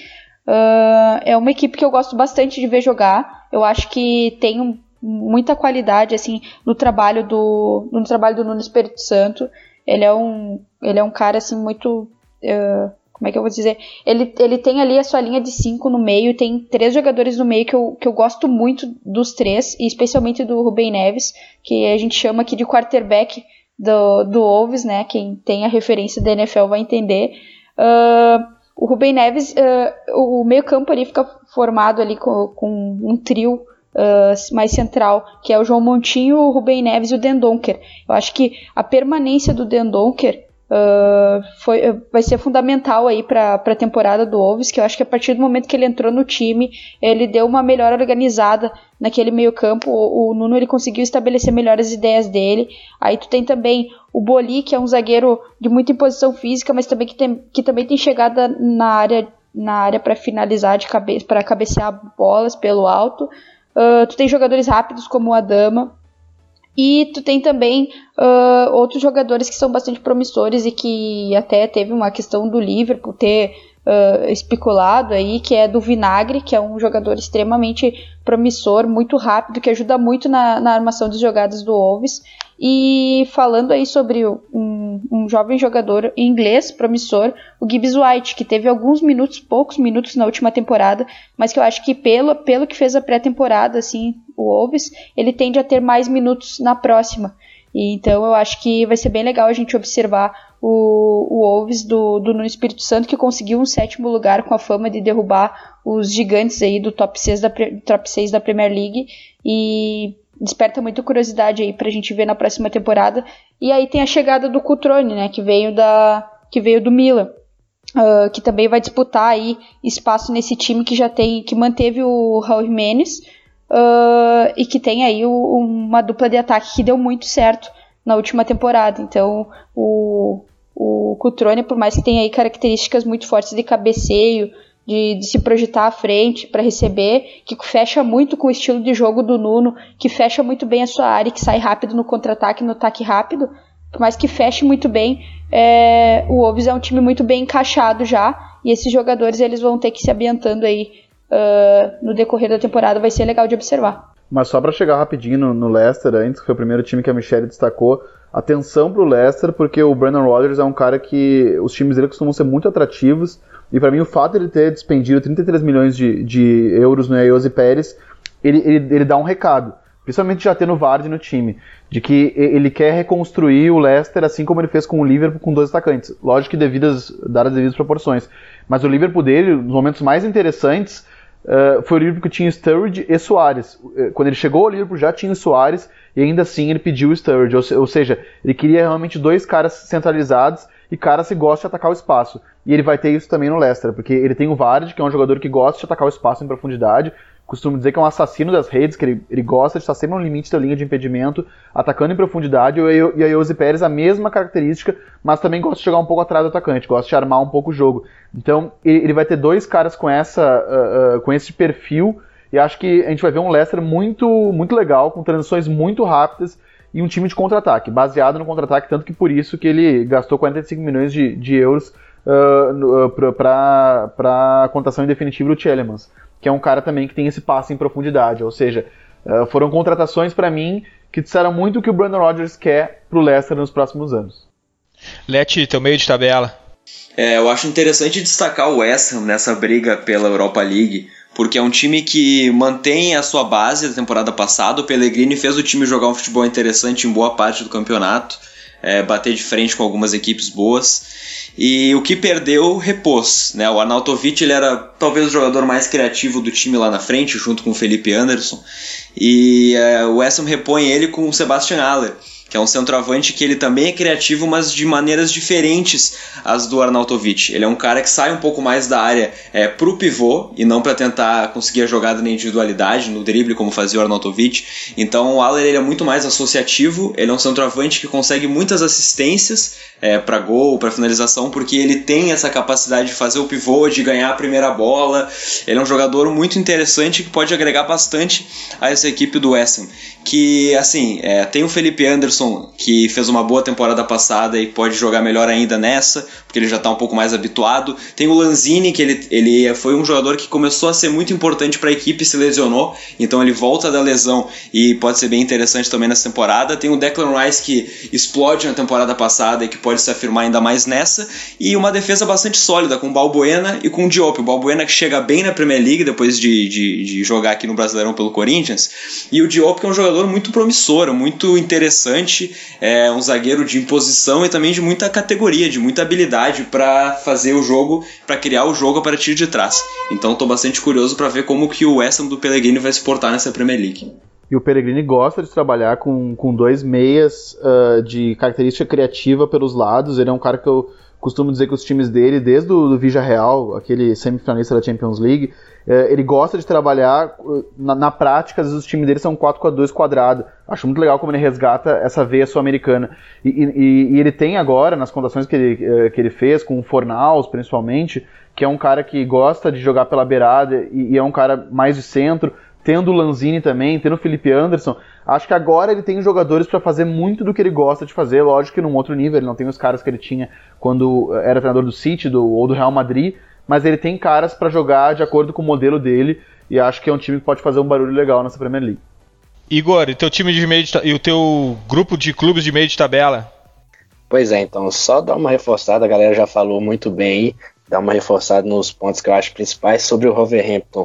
Uh, é uma equipe que eu gosto bastante de ver jogar. Eu acho que tem muita qualidade, assim, no trabalho do no trabalho do Nuno Espírito Santo. Ele é um ele é um cara assim muito uh, como é que eu vou dizer? Ele, ele tem ali a sua linha de cinco no meio, tem três jogadores no meio que eu, que eu gosto muito dos três, e especialmente do Rubem Neves, que a gente chama aqui de quarterback do, do Wolves, né? Quem tem a referência da NFL vai entender. Uh, o Rubem Neves, uh, o meio campo ali fica formado ali com, com um trio uh, mais central, que é o João Montinho, o Rubem Neves e o Dendonker. Eu acho que a permanência do Dendonker Uh, foi, vai ser fundamental aí para a temporada do Wolves, que eu acho que a partir do momento que ele entrou no time, ele deu uma melhor organizada naquele meio campo, o, o Nuno ele conseguiu estabelecer melhores ideias dele, aí tu tem também o Boli, que é um zagueiro de muita imposição física, mas também que, tem, que também tem chegada na área na área para finalizar de cabeça, para cabecear bolas pelo alto. Uh, tu tem jogadores rápidos como o Adama, e tu tem também uh, outros jogadores que são bastante promissores e que até teve uma questão do Liverpool ter uh, especulado aí, que é do Vinagre, que é um jogador extremamente promissor, muito rápido, que ajuda muito na, na armação das jogadas do Wolves. E falando aí sobre um, um, jovem jogador inglês promissor, o Gibbs White, que teve alguns minutos, poucos minutos na última temporada, mas que eu acho que pelo, pelo que fez a pré-temporada, assim, o Wolves, ele tende a ter mais minutos na próxima. E, então eu acho que vai ser bem legal a gente observar o, o Wolves do, do Nuno Espírito Santo, que conseguiu um sétimo lugar com a fama de derrubar os gigantes aí do top 6 da, top 6 da Premier League. E desperta muita curiosidade aí pra gente ver na próxima temporada. E aí tem a chegada do Cutrone, né, que veio da que veio do Milan. uh, que também vai disputar aí espaço nesse time que já tem, que manteve o Raul Jimenez uh, e que tem aí o, uma dupla de ataque que deu muito certo na última temporada. Então, o, o Cutrone, por mais que tenha aí características muito fortes de cabeceio, de, de se projetar à frente para receber, que fecha muito com o estilo de jogo do Nuno, que fecha muito bem a sua área, que sai rápido no contra-ataque, no ataque rápido, por mais que feche muito bem, é, o Wolves é um time muito bem encaixado já, e esses jogadores eles vão ter que se ambientando aí uh, no decorrer da temporada, vai ser legal de observar. Mas só para chegar rapidinho no, no, Leicester, antes, que foi o primeiro time que a Michelle destacou, atenção pro Leicester, porque o Brandon Rodgers é um cara que os times dele costumam ser muito atrativos, e para mim o fato de ele ter despendido 33 milhões de, de euros no Eiosi Pérez, ele, ele, ele dá um recado principalmente já tendo o Vardy no time, de que ele quer reconstruir o Leicester assim como ele fez com o Liverpool com dois atacantes. Lógico que devidas, dadas as devidas proporções. Mas o Liverpool dele, nos momentos mais interessantes, uh, foi o Liverpool que tinha Sturridge e Soares. Eh, quando ele chegou ao Liverpool já tinha Soares e ainda assim ele pediu o Sturridge. Ou, ou seja, ele queria realmente dois caras centralizados e caras que gostam de atacar o espaço. E ele vai ter isso também no Leicester, porque ele tem o Vardy, que é um jogador que gosta de atacar o espaço em profundidade, costumo dizer que é um assassino das redes, que ele, ele gosta de estar sempre no limite da linha de impedimento, atacando em profundidade, e a Iose Pérez a mesma característica, mas também gosta de chegar um pouco atrás do atacante, gosta de armar um pouco o jogo. Então ele, vai ter dois caras com, essa, uh, uh, com esse perfil, e acho que a gente vai ver um Leicester muito, muito legal, com transições muito rápidas, e um time de contra-ataque, baseado no contra-ataque, tanto que por isso que ele gastou 45 milhões de, de euros uh, uh para a contação em definitiva do Chelemans que é um cara também que tem esse passe em profundidade. Ou seja, uh, foram contratações para mim que disseram muito o que o Brandon Rodgers quer pro Leicester nos próximos anos. Leti, teu meio de tabela. É, eu acho interessante destacar o West Ham nessa briga pela Europa League, porque é um time que mantém a sua base da temporada passada. O Pellegrini fez o time jogar um futebol interessante em boa parte do campeonato, é, bater de frente com algumas equipes boas. E o que perdeu, repôs. Né? O Arnautovic ele era talvez o jogador mais criativo do time lá na frente, junto com o Felipe Anderson. E é, o West Ham repõe ele com o Sebastian Haller que é um centroavante que ele também é criativo, mas de maneiras diferentes as do Arnautovic. Ele é um cara que sai um pouco mais da área é, pro pivô e não para tentar conseguir a jogada na individualidade, no drible, como fazia o Arnautovic. Então o Aller ele é muito mais associativo, ele é um centroavante que consegue muitas assistências é, para gol, para finalização, porque ele tem essa capacidade de fazer o pivô, de ganhar a primeira bola. Ele é um jogador muito interessante que pode agregar bastante a essa equipe do Ham. Que, assim, é, tem o Felipe Anderson que fez uma boa temporada passada e pode jogar melhor ainda nessa, porque ele já está um pouco mais habituado. Tem o Lanzini, que ele, ele foi um jogador que começou a ser muito importante para a equipe se lesionou, então ele volta da lesão e pode ser bem interessante também nessa temporada. Tem o Declan Rice, que explode na temporada passada e que pode se afirmar ainda mais nessa. E uma defesa bastante sólida, com o Balbuena e com o Diop. O Balbuena que chega bem na Premier League depois de, de, de jogar aqui no Brasileirão pelo Corinthians. E o Diop que é um jogador muito promissor, muito interessante é um zagueiro de imposição e também de muita categoria, de muita habilidade para fazer o jogo, para criar o jogo a partir de trás. Então estou bastante curioso para ver como que o West Ham do Pellegrini vai se portar nessa Premier League. E o Pellegrini gosta de trabalhar com, com dois meias uh, de característica criativa pelos lados. Ele é um cara que eu costumo dizer que os times dele, desde o do Vija Real, aquele semifinalista da Champions League, é, ele gosta de trabalhar uh, na, na, prática, às vezes os times dele são 4-4-2 quadrado. Acho muito legal como ele resgata essa veia sul-americana. E, e, e, ele tem agora, nas contações que ele, eh, que ele fez, com o Fornaus principalmente, que é um cara que gosta de jogar pela beirada e, e é um cara mais de centro, tendo o Lanzini também, tendo o Felipe Anderson. Acho que agora ele tem jogadores para fazer muito do que ele gosta de fazer, lógico que num outro nível, ele não tem os caras que ele tinha quando era treinador do City do, ou do Real Madrid, mas ele tem caras para jogar de acordo com o modelo dele e acho que é um time que pode fazer um barulho legal nessa Premier League. Igor, e teu time de meio de, e o teu grupo de clubes de meio de tabela? Pois é, então só dar uma reforçada, a galera já falou muito bem aí, dar uma reforçada nos pontos que eu acho principais sobre o Wolverhampton,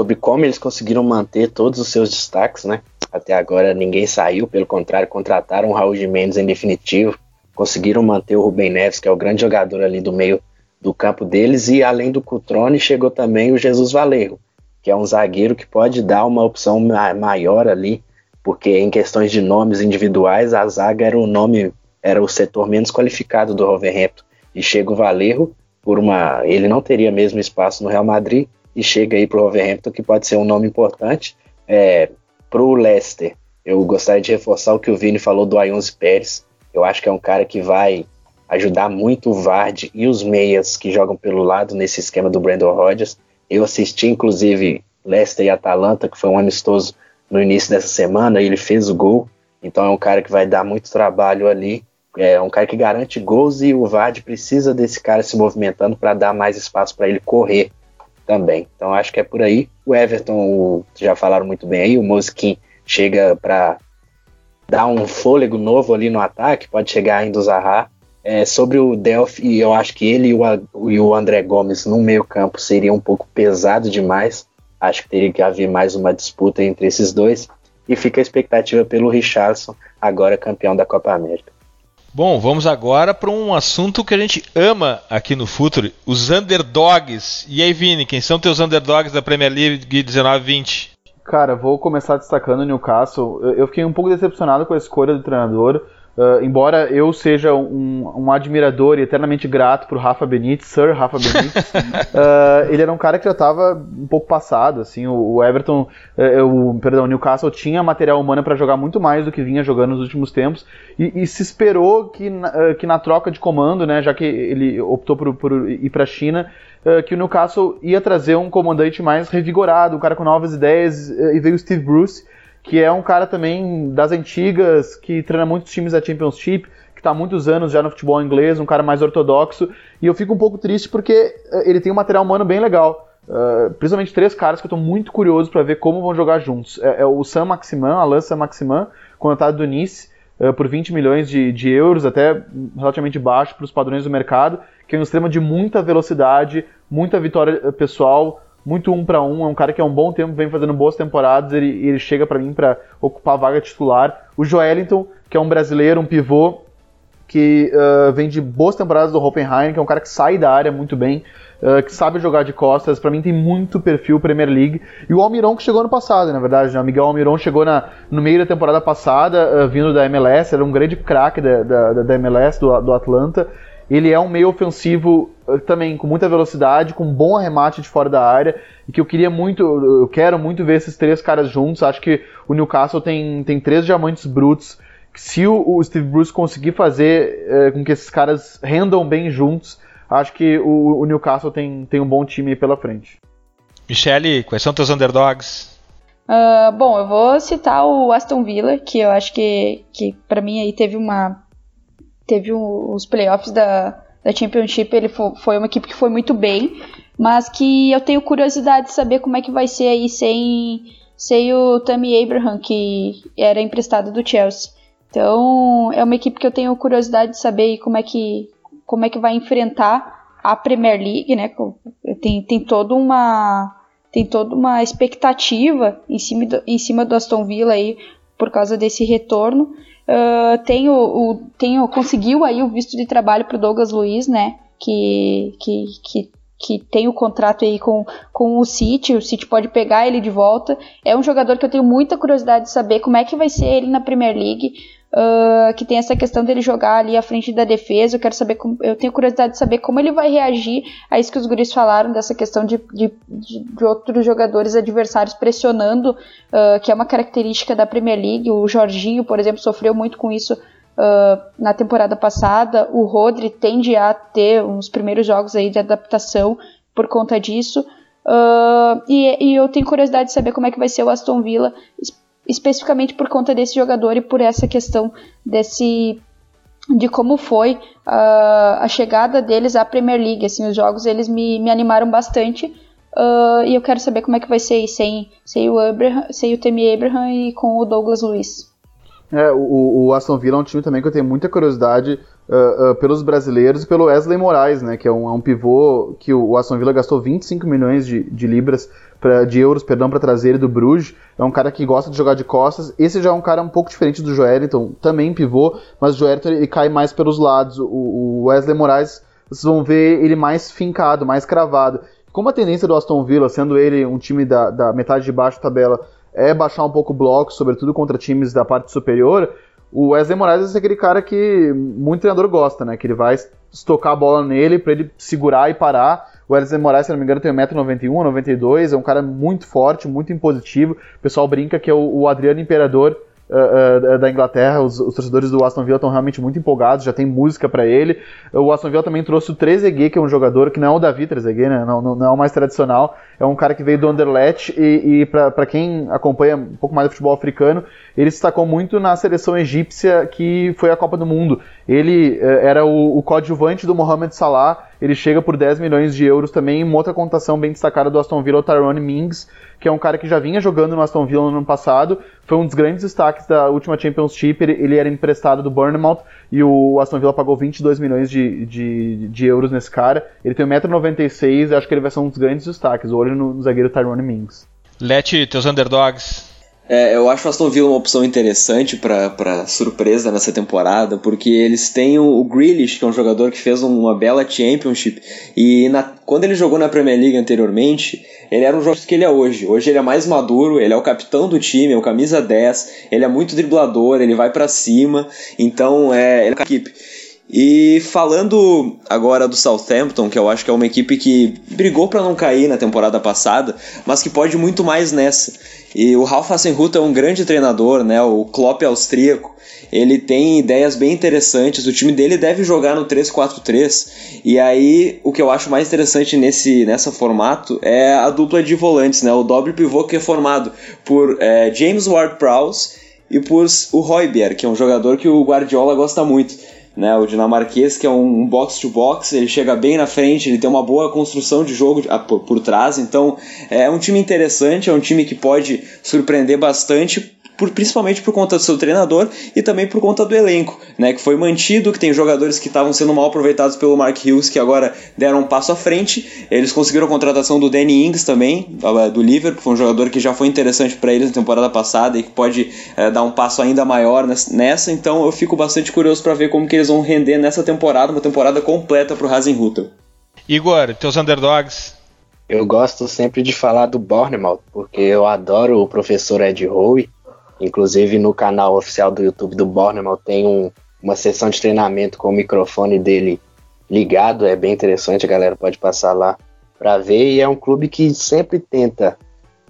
sobre como eles conseguiram manter todos os seus destaques, né? Até agora ninguém saiu, pelo contrário, contrataram o Raul Jimenez em definitivo, conseguiram manter o Rubem Neves, que é o grande jogador ali do meio do campo deles e além do Cutrone chegou também o Jesus Valerro, que é um zagueiro que pode dar uma opção maior ali, porque em questões de nomes individuais a zaga era o nome era o setor menos qualificado do Wolverhampton e chega o Valerro por uma. Ele não teria mesmo espaço no Real Madrid e chega aí para o Wolverhampton, que pode ser um nome importante. É, para o Leicester, eu gostaria de reforçar o que o Vini falou do Ayunze Pérez. Eu acho que é um cara que vai ajudar muito o Vard e os meias que jogam pelo lado nesse esquema do Brandon Rodgers. Eu assisti, inclusive, Leicester e Atalanta, que foi um amistoso no início dessa semana, e ele fez o gol. Então é um cara que vai dar muito trabalho ali. É um cara que garante gols e o Vard precisa desse cara se movimentando para dar mais espaço para ele correr também. Então acho que é por aí. O Everton, o, já falaram muito bem aí, o Mosquin chega para dar um fôlego novo ali no ataque, pode chegar ainda o Zaha. É, sobre o Delphi, eu acho que ele e o, e o André Gomes no meio campo seria um pouco pesado demais. Acho que teria que haver mais uma disputa entre esses dois. E fica a expectativa pelo Richardson, agora campeão da Copa América. Bom, vamos agora para um assunto que a gente ama aqui no Futuro, os underdogs. E aí, Vini, quem são teus underdogs da Premier League 19-20? Cara, vou começar destacando o Newcastle. Eu fiquei um pouco decepcionado com a escolha do treinador. Uh, embora eu seja um, um, admirador e eternamente grato por Rafa Benítez, Sir Rafa Benítez, uh, ele era um cara que já estava um pouco passado, assim, o, o Everton, uh, o, perdão, o Newcastle tinha material humano para jogar muito mais do que vinha jogando nos últimos tempos e, e se esperou que, na, que na troca de comando, né, já que ele optou por, por ir para a China, que o Newcastle ia trazer um comandante mais revigorado, um cara com novas ideias, e veio o Steve Bruce, que é um cara também das antigas, que treina muitos times da Championship, que está há muitos anos já no futebol inglês, um cara mais ortodoxo, e eu fico um pouco triste porque eh, ele tem um material humano bem legal. Uh, principalmente três caras que eu estou muito curioso para ver como vão jogar juntos. É, é o Sam Maximan, Alain Sam Maximan, contratado do Nice uh, por 20 milhões de, de euros, até relativamente baixo para os padrões do mercado, que é um extremo de muita velocidade, muita vitória pessoal, muito um para um, é um cara que há um bom tempo vem fazendo boas temporadas, ele, ele chega para mim para ocupar a vaga titular. O Joelinton, que é um brasileiro, um pivô, que uh, vem de boas temporadas do Hoffenheim, que é um cara que sai da área muito bem, uh, que sabe jogar de costas, para mim tem muito perfil Premier League. E o Almiron que chegou no passado, na verdade, né? o Miguel Almiron chegou na, no meio da temporada passada, uh, vindo da MLS, era um grande craque da, da, da, MLS, do, do Atlanta, ele é um meio ofensivo eh, também com muita velocidade, com um bom arremate de fora da área, e que eu queria muito, eu quero muito ver esses três caras juntos. Acho que o Newcastle tem, tem três diamantes brutos. Se o, o Steve Bruce conseguir fazer é, com que esses caras rendam bem juntos, acho que o, o Newcastle tem, tem um bom time pela frente. Michele, quais são teus underdogs? Uh, bom, eu vou citar o Aston Villa, que eu acho que, que para mim aí teve uma teve os playoffs da, da Championship, ele foi, foi uma equipe que foi muito bem, mas que eu tenho curiosidade de saber como é que vai ser aí sem, sem o Tammy Abraham, que era emprestado do Chelsea. Então, é uma equipe que eu tenho curiosidade de saber como é que, como é que vai enfrentar a Premier League, né? Tem, tem toda uma tem toda uma expectativa em cima do, em cima do Aston Villa aí por causa desse retorno. Uh, tem o, o, tem o, conseguiu aí o visto de trabalho para o Douglas Luiz, né? Que, que, que, que tem o contrato aí com, com o City, o City pode pegar ele de volta. É um jogador que eu tenho muita curiosidade de saber como é que vai ser ele na Premier League uh, que tem essa questão dele jogar ali à frente da defesa. Eu quero saber, como, eu tenho curiosidade de saber como ele vai reagir a isso que os guris falaram, dessa questão de, de, de outros jogadores adversários pressionando, uh, que é uma característica da Premier League. O Jorginho, por exemplo, sofreu muito com isso. Uh, na temporada passada, o Rodri tende a ter uns primeiros jogos aí de adaptação por conta disso. Uh, e, e, eu tenho curiosidade de saber como é que vai ser o Aston Villa, especificamente por conta desse jogador e por essa questão desse de como foi uh, a chegada deles à Premier League. Assim, os jogos eles me, me animaram bastante uh, e eu quero saber como é que vai ser sem, sem, o, Abraham, sem o Temi Abraham e com o Douglas Luiz. É, o, o, Aston Villa é um time também que eu tenho muita curiosidade uh, pelos brasileiros e pelo Wesley Moraes, né, que é um, é um pivô que o, Aston Villa gastou 25 milhões de, de libras, pra, de euros, perdão, para trazer ele do Bruges. É um cara que gosta de jogar de costas. Esse já é um cara um pouco diferente do Joeliton, também pivô, mas o Joeliton ele cai mais pelos lados. O, o Wesley Moraes, vocês vão ver ele mais fincado, mais cravado. Como a tendência do Aston Villa, sendo ele um time da, da metade de baixo tabela, é baixar um pouco o bloco, sobretudo contra times da parte superior, o Wesley Moraes é aquele cara que muito treinador gosta, né? Que ele vai estocar a bola nele para ele segurar e parar. O Wesley Moraes, se não me engano, tem 1,91m, 92 é um cara muito forte, muito impositivo. O pessoal brinca que é o, o Adriano Imperador uh, uh, da Inglaterra. Os, os, torcedores do Aston Villa estão realmente muito empolgados, já tem música para ele. O Aston Villa também trouxe o Trezeguet, que é um jogador que não é o Davi Trezeguet, né? não, não, não é o mais tradicional, é um cara que veio do Anderlecht e, e para quem acompanha um pouco mais do futebol africano, ele se destacou muito na seleção egípcia que foi a Copa do Mundo. Ele uh, era o, o coadjuvante do Mohamed Salah, ele chega por 10 milhões de euros também, uma outra contação bem destacada do Aston Villa, o Tyrone Mings, que é um cara que já vinha jogando no Aston Villa no ano passado, foi um dos grandes destaques da última Championship, ele, ele era emprestado do Bournemouth e o Aston Villa pagou 22 milhões de, de, de euros nesse cara. Ele tem 1,96m, acho que ele vai ser um dos grandes destaques, olho no, no zagueiro Tyrone Mings. Lete, teus underdogs. É, eu acho o Aston Villa uma opção interessante para surpresa nessa temporada, porque eles têm o, o Grealish, que é um jogador que fez uma bela Championship, e na, quando ele jogou na Premier League anteriormente, ele era um jogador que ele é hoje. Hoje ele é mais maduro, ele é o capitão do time, é o camisa 10, ele é muito driblador, ele vai para cima, então é, ele é uma equipe. E falando agora do Southampton, que eu acho que é uma equipe que brigou para não cair na temporada passada, mas que pode muito mais nessa. E o Ralf Hasenhutt é um grande treinador, né? O Klopp austríaco. Ele tem ideias bem interessantes. O time dele deve jogar no 3-4-3. E aí, o que eu acho mais interessante nesse nessa formato é a dupla de volantes, né? O doble pivô que é formado por é, James Ward-Prowse e por o Royberg, que é um jogador que o Guardiola gosta muito né? O dinamarquês, que é um box-to-box, ele chega bem na frente, ele tem uma boa construção de jogo ah, por, por trás, então é um time interessante, é um time que pode surpreender bastante por, principalmente por conta do seu treinador e também por conta do elenco, né, que foi mantido, que tem jogadores que estavam sendo mal aproveitados pelo Mark Hughes, que agora deram um passo à frente. Eles conseguiram a contratação do Danny Ings também, do Liverpool, que foi um jogador que já foi interessante para eles na temporada passada e que pode é, dar um passo ainda maior nessa. Então eu fico bastante curioso para ver como que eles vão render nessa temporada, uma temporada completa para o Hasenhutter. Igor, teus underdogs? Eu gosto sempre de falar do Bournemouth, porque eu adoro o professor Ed Howe Inclusive no canal oficial do YouTube do Bournemouth tem um, uma sessão de treinamento com o microfone dele ligado, é bem interessante, a galera pode passar lá para ver. E é um clube que sempre tenta,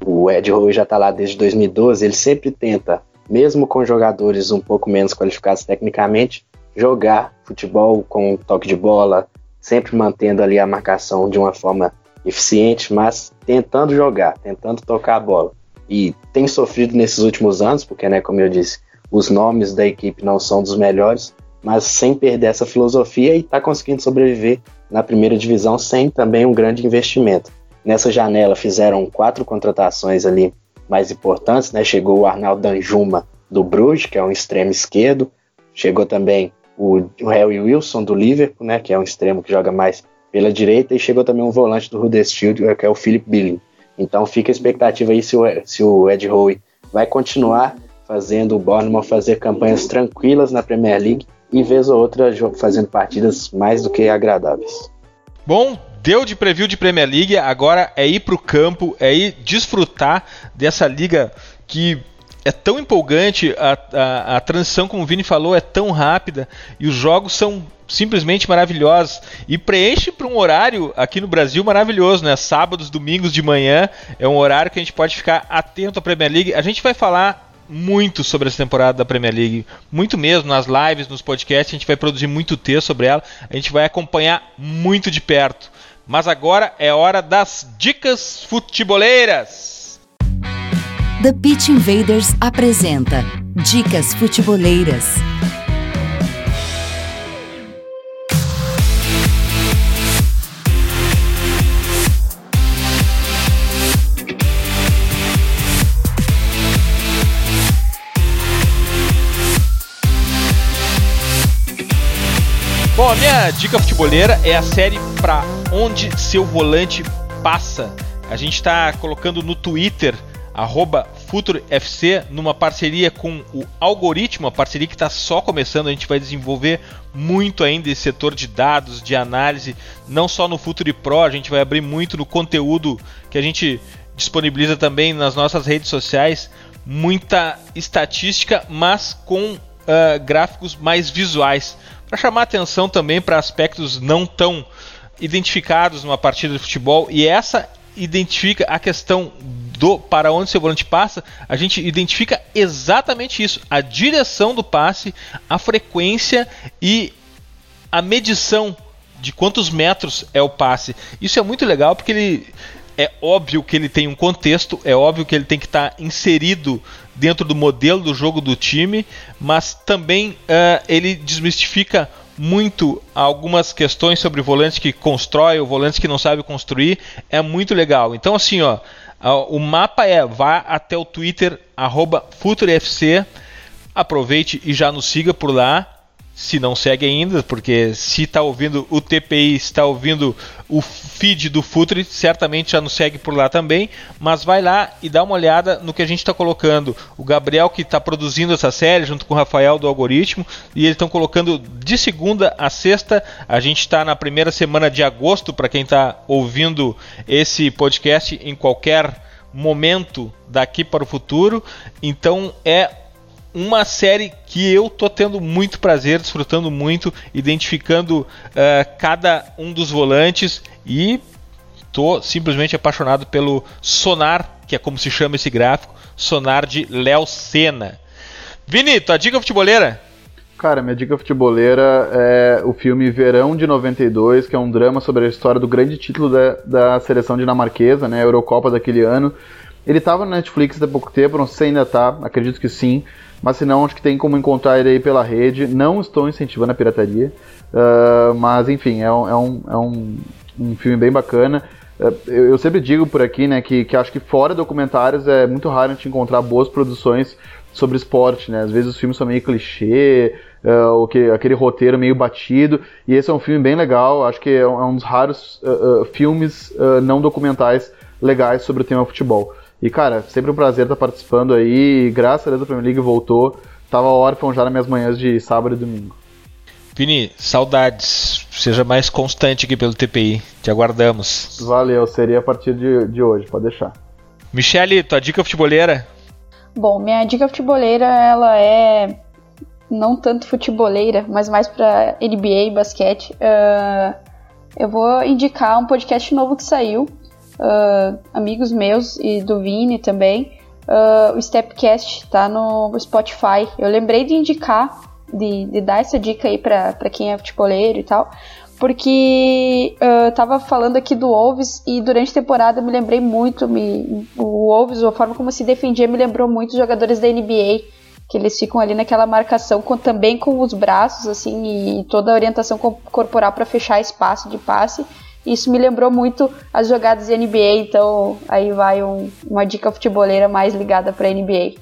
o Ed Howe já está lá desde 2012, ele sempre tenta, mesmo com jogadores um pouco menos qualificados tecnicamente, jogar futebol com toque de bola, sempre mantendo ali a marcação de uma forma eficiente, mas tentando jogar, tentando tocar a bola e tem sofrido nesses últimos anos, porque, né, como eu disse, os nomes da equipe não são dos melhores, mas sem perder essa filosofia e está conseguindo sobreviver na primeira divisão sem também um grande investimento. Nessa janela fizeram quatro contratações ali mais importantes, né? Chegou o Arnaldo Danjuma do Bruges, que é um extremo esquerdo, chegou também o, Harry Wilson do Liverpool, né? Que é um extremo que joga mais pela direita, e chegou também um volante do Huddersfield, que é o Philip Billing. Então fica a expectativa aí se o, se o Ed Howe vai continuar fazendo o Bournemouth fazer campanhas tranquilas na Premier League e vez ou outra fazendo partidas mais do que agradáveis. Bom, deu de preview de Premier League, agora é ir para o campo, é ir desfrutar dessa liga que é tão empolgante, a, a, a transição, como o Vini falou, é tão rápida e os jogos são simplesmente maravilhosos e preenche para um horário aqui no Brasil maravilhoso, né? Sábados, domingos de manhã é um horário que a gente pode ficar atento à Premier League. A gente vai falar muito sobre essa temporada da Premier League, muito mesmo nas lives, nos podcasts, a gente vai produzir muito texto sobre ela, a gente vai acompanhar muito de perto. Mas agora é hora das dicas futeboleiras. The Pitch Invaders apresenta Dicas Futeboleiras. Bom, a minha dica futeboleira é a série Pra Onde Seu Volante Passa. A gente está colocando no Twitter, arroba FuturoFC, numa parceria com o Algoritmo, a parceria que está só começando, a gente vai desenvolver muito ainda esse setor de dados, de análise, não só no Futuri Pro, a gente vai abrir muito no conteúdo que a gente disponibiliza também nas nossas redes sociais, muita estatística, mas com uh, gráficos mais visuais, para chamar atenção também para aspectos não tão identificados numa partida de futebol. E essa identifica a questão do para onde seu volante passa, a gente identifica exatamente isso: a direção do passe, a frequência e a medição de quantos metros é o passe. Isso é muito legal porque ele é óbvio que ele tem um contexto, é óbvio que ele tem que estar tá inserido dentro do modelo do jogo do time, mas também uh, ele desmistifica muito algumas questões sobre volantes que constrói ou volantes que não sabe construir. É muito legal. Então, assim, ó, o mapa é vá até o Twitter, FutureFC, aproveite e já nos siga por lá se não segue ainda, porque se está ouvindo o TPI, está ouvindo o feed do Futre, certamente já nos segue por lá também. Mas vai lá e dá uma olhada no que a gente está colocando. O Gabriel que está produzindo essa série junto com o Rafael do Algoritmo e eles estão colocando de segunda a sexta. A gente está na primeira semana de agosto para quem está ouvindo esse podcast em qualquer momento daqui para o futuro. Então é uma série que eu tô tendo muito prazer, desfrutando muito, identificando uh, cada um dos volantes e tô simplesmente apaixonado pelo sonar, que é como se chama esse gráfico, sonar de Léo Senna. Vini, tua dica futeboleira? Cara, minha dica futeboleira é o filme Verão de 92, que é um drama sobre a história do grande título da, da seleção dinamarquesa, né, a Eurocopa daquele ano. Ele estava no Netflix há pouco tempo, não sei se ainda tá, acredito que sim. Mas se não, acho que tem como encontrar ele aí pela rede. Não estou incentivando a pirataria. Uh, mas enfim, é um, é um, é um, um filme bem bacana. Uh, eu, sempre digo por aqui, né, que, que acho que fora documentários é muito raro a gente encontrar boas produções sobre esporte, né? Às vezes os filmes são meio clichê, uh, que, aquele roteiro meio batido. E esse é um filme bem legal. Acho que é um, é um dos raros filmes não documentais legais sobre o tema futebol. E, cara, sempre um prazer estar participando aí. Graças a Deus a Premier League voltou. Tava órfão já nas minhas manhãs de sábado e domingo. Vini, saudades. Seja mais constante aqui pelo TPI. Te aguardamos. Valeu, seria a partir de, de hoje, pode deixar. Michele, tua dica futeboleira? Bom, minha dica futeboleira, ela é não tanto futeboleira, mas mais para NBA e basquete. Uh, eu vou indicar um podcast novo que saiu, uh, amigos meus e do Vini também. Uh, o Stepcast tá no Spotify. Eu lembrei de indicar, de, de dar essa dica aí pra quem é futeboleiro e tal, porque uh, tava falando aqui do Wolves e durante a temporada me lembrei muito, me, o Wolves, a forma como se defendia me lembrou muito os jogadores da NBA, que eles ficam ali naquela marcação com, também com os braços assim e toda a orientação corporal para fechar espaço de passe. Isso me lembrou muito as jogadas de NBA, então aí vai um, uma dica futeboleira mais ligada para NBA.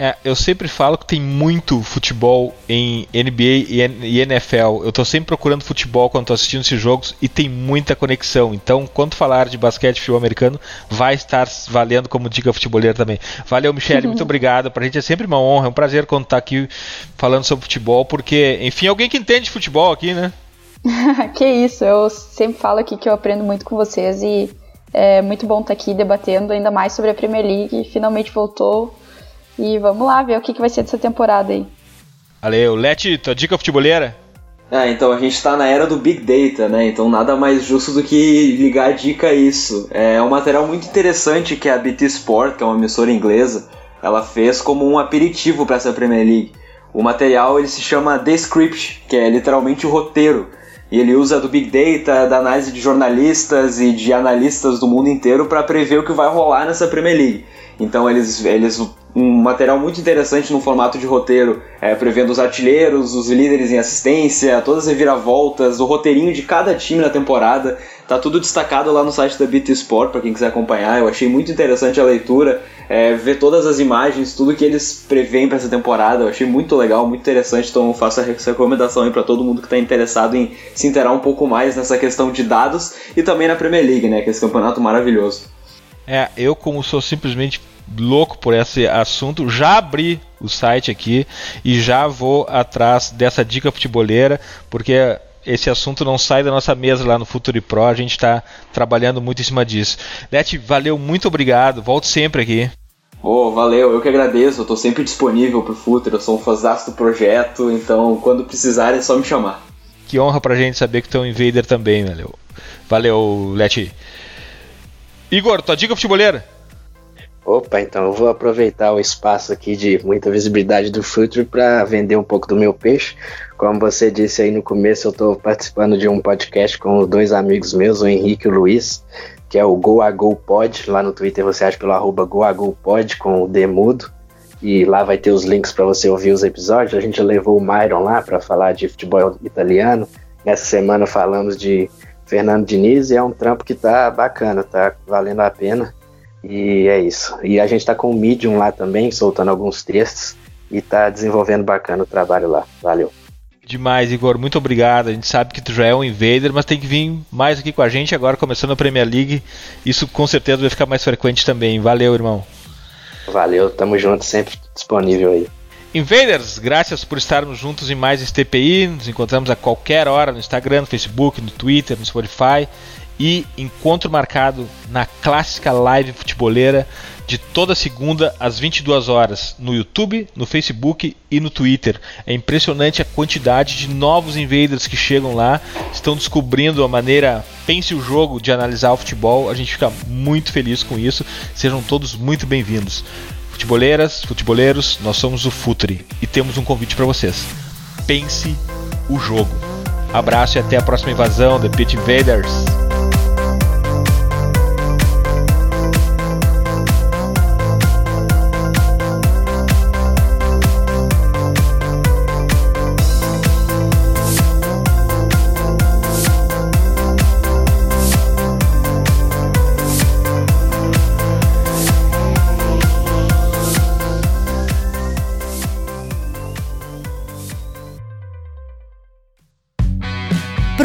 É, eu sempre falo que tem muito futebol em NBA e NFL. Eu tô sempre procurando futebol quando tô assistindo esses jogos e tem muita conexão. Então, quando falar de basquete e futebol americano, vai estar valendo como dica futeboleira também. Valeu, Michele, muito obrigado. Pra gente é sempre uma honra, é um prazer quando tá aqui falando sobre futebol, porque, enfim, alguém que entende futebol aqui, né? que isso, eu sempre falo aqui que eu aprendo muito com vocês e é muito bom estar aqui debatendo ainda mais sobre a Premier League. Finalmente voltou e vamos lá ver o que, que vai ser dessa temporada aí. Valeu, Leti, tua dica futebolera? Ah, então a gente está na era do Big Data, né? Então nada mais justo do que ligar a dica a isso. É um material muito interessante que a BT Sport, que é uma emissora inglesa, ela fez como um aperitivo para essa Premier League. O material ele se chama The Script, que é literalmente o roteiro. E ele usa do Big Data, da análise de jornalistas e de analistas do mundo inteiro para prever o que vai rolar nessa Premier League. Então eles, eles um material muito interessante no formato de roteiro, é, prevendo os artilheiros, os líderes em assistência, todas as reviravoltas, o roteirinho de cada time na temporada. Tá tudo destacado lá no site da BT Sport para quem quiser acompanhar. Eu achei muito interessante a leitura, é, ver todas as imagens, tudo que eles preveem para essa temporada. Eu achei muito legal, muito interessante. Então faço essa recomendação aí para todo mundo que está interessado em se interar um pouco mais nessa questão de dados e também na Premier League, né? Que é esse campeonato maravilhoso. É, eu como sou simplesmente louco por esse assunto, já abri o site aqui e já vou atrás dessa dica futeboleira, porque esse assunto não sai da nossa mesa lá no Futuri Pro, a gente está trabalhando muito em cima disso. Leti, valeu, muito obrigado, volto sempre aqui. Oh, valeu, eu que agradeço, eu tô sempre disponível pro Futre, eu sou um fãzaço do projeto, então quando precisarem é só me chamar. Que honra pra gente saber que tem um Invader também, valeu. Valeu, Leti. Igor, tua dica futebolera? Opa, então eu vou aproveitar o espaço aqui de muita visibilidade do Future para vender um pouco do meu peixe. Como você disse aí no começo, eu estou participando de um podcast com dois amigos meus, o Henrique e o Luiz, que é o Go Pod. Lá no Twitter você acha pelo arroba com o Demudo. E lá vai ter os links para você ouvir os episódios. A gente levou o Myron lá para falar de futebol italiano. Nessa semana falamos de Fernando Diniz e é um trampo que tá bacana, tá valendo a pena. E é isso. E a gente tá com o Medium lá também, soltando alguns textos e tá desenvolvendo bacana o trabalho lá. Valeu. Demais, Igor. Muito obrigado. A gente sabe que tu já é um invader, mas tem que vir mais aqui com a gente agora, começando a Premier League. Isso com certeza vai ficar mais frequente também. Valeu, irmão. Valeu, tamo junto, sempre disponível aí. Invaders, graças por estarmos juntos em mais este TPI. Nos encontramos a qualquer hora no Instagram, no Facebook, no Twitter, no Spotify e encontro marcado na clássica live futeboleira de toda segunda às 22 horas no YouTube, no Facebook e no Twitter. É impressionante a quantidade de novos invaders que chegam lá, estão descobrindo a maneira pense o jogo de analisar o futebol. A gente fica muito feliz com isso. Sejam todos muito bem-vindos. Futeboleiras, futeboleiros, nós somos o Futre e temos um convite para vocês. Pense o jogo. Abraço e até a próxima invasão The Pit Invaders.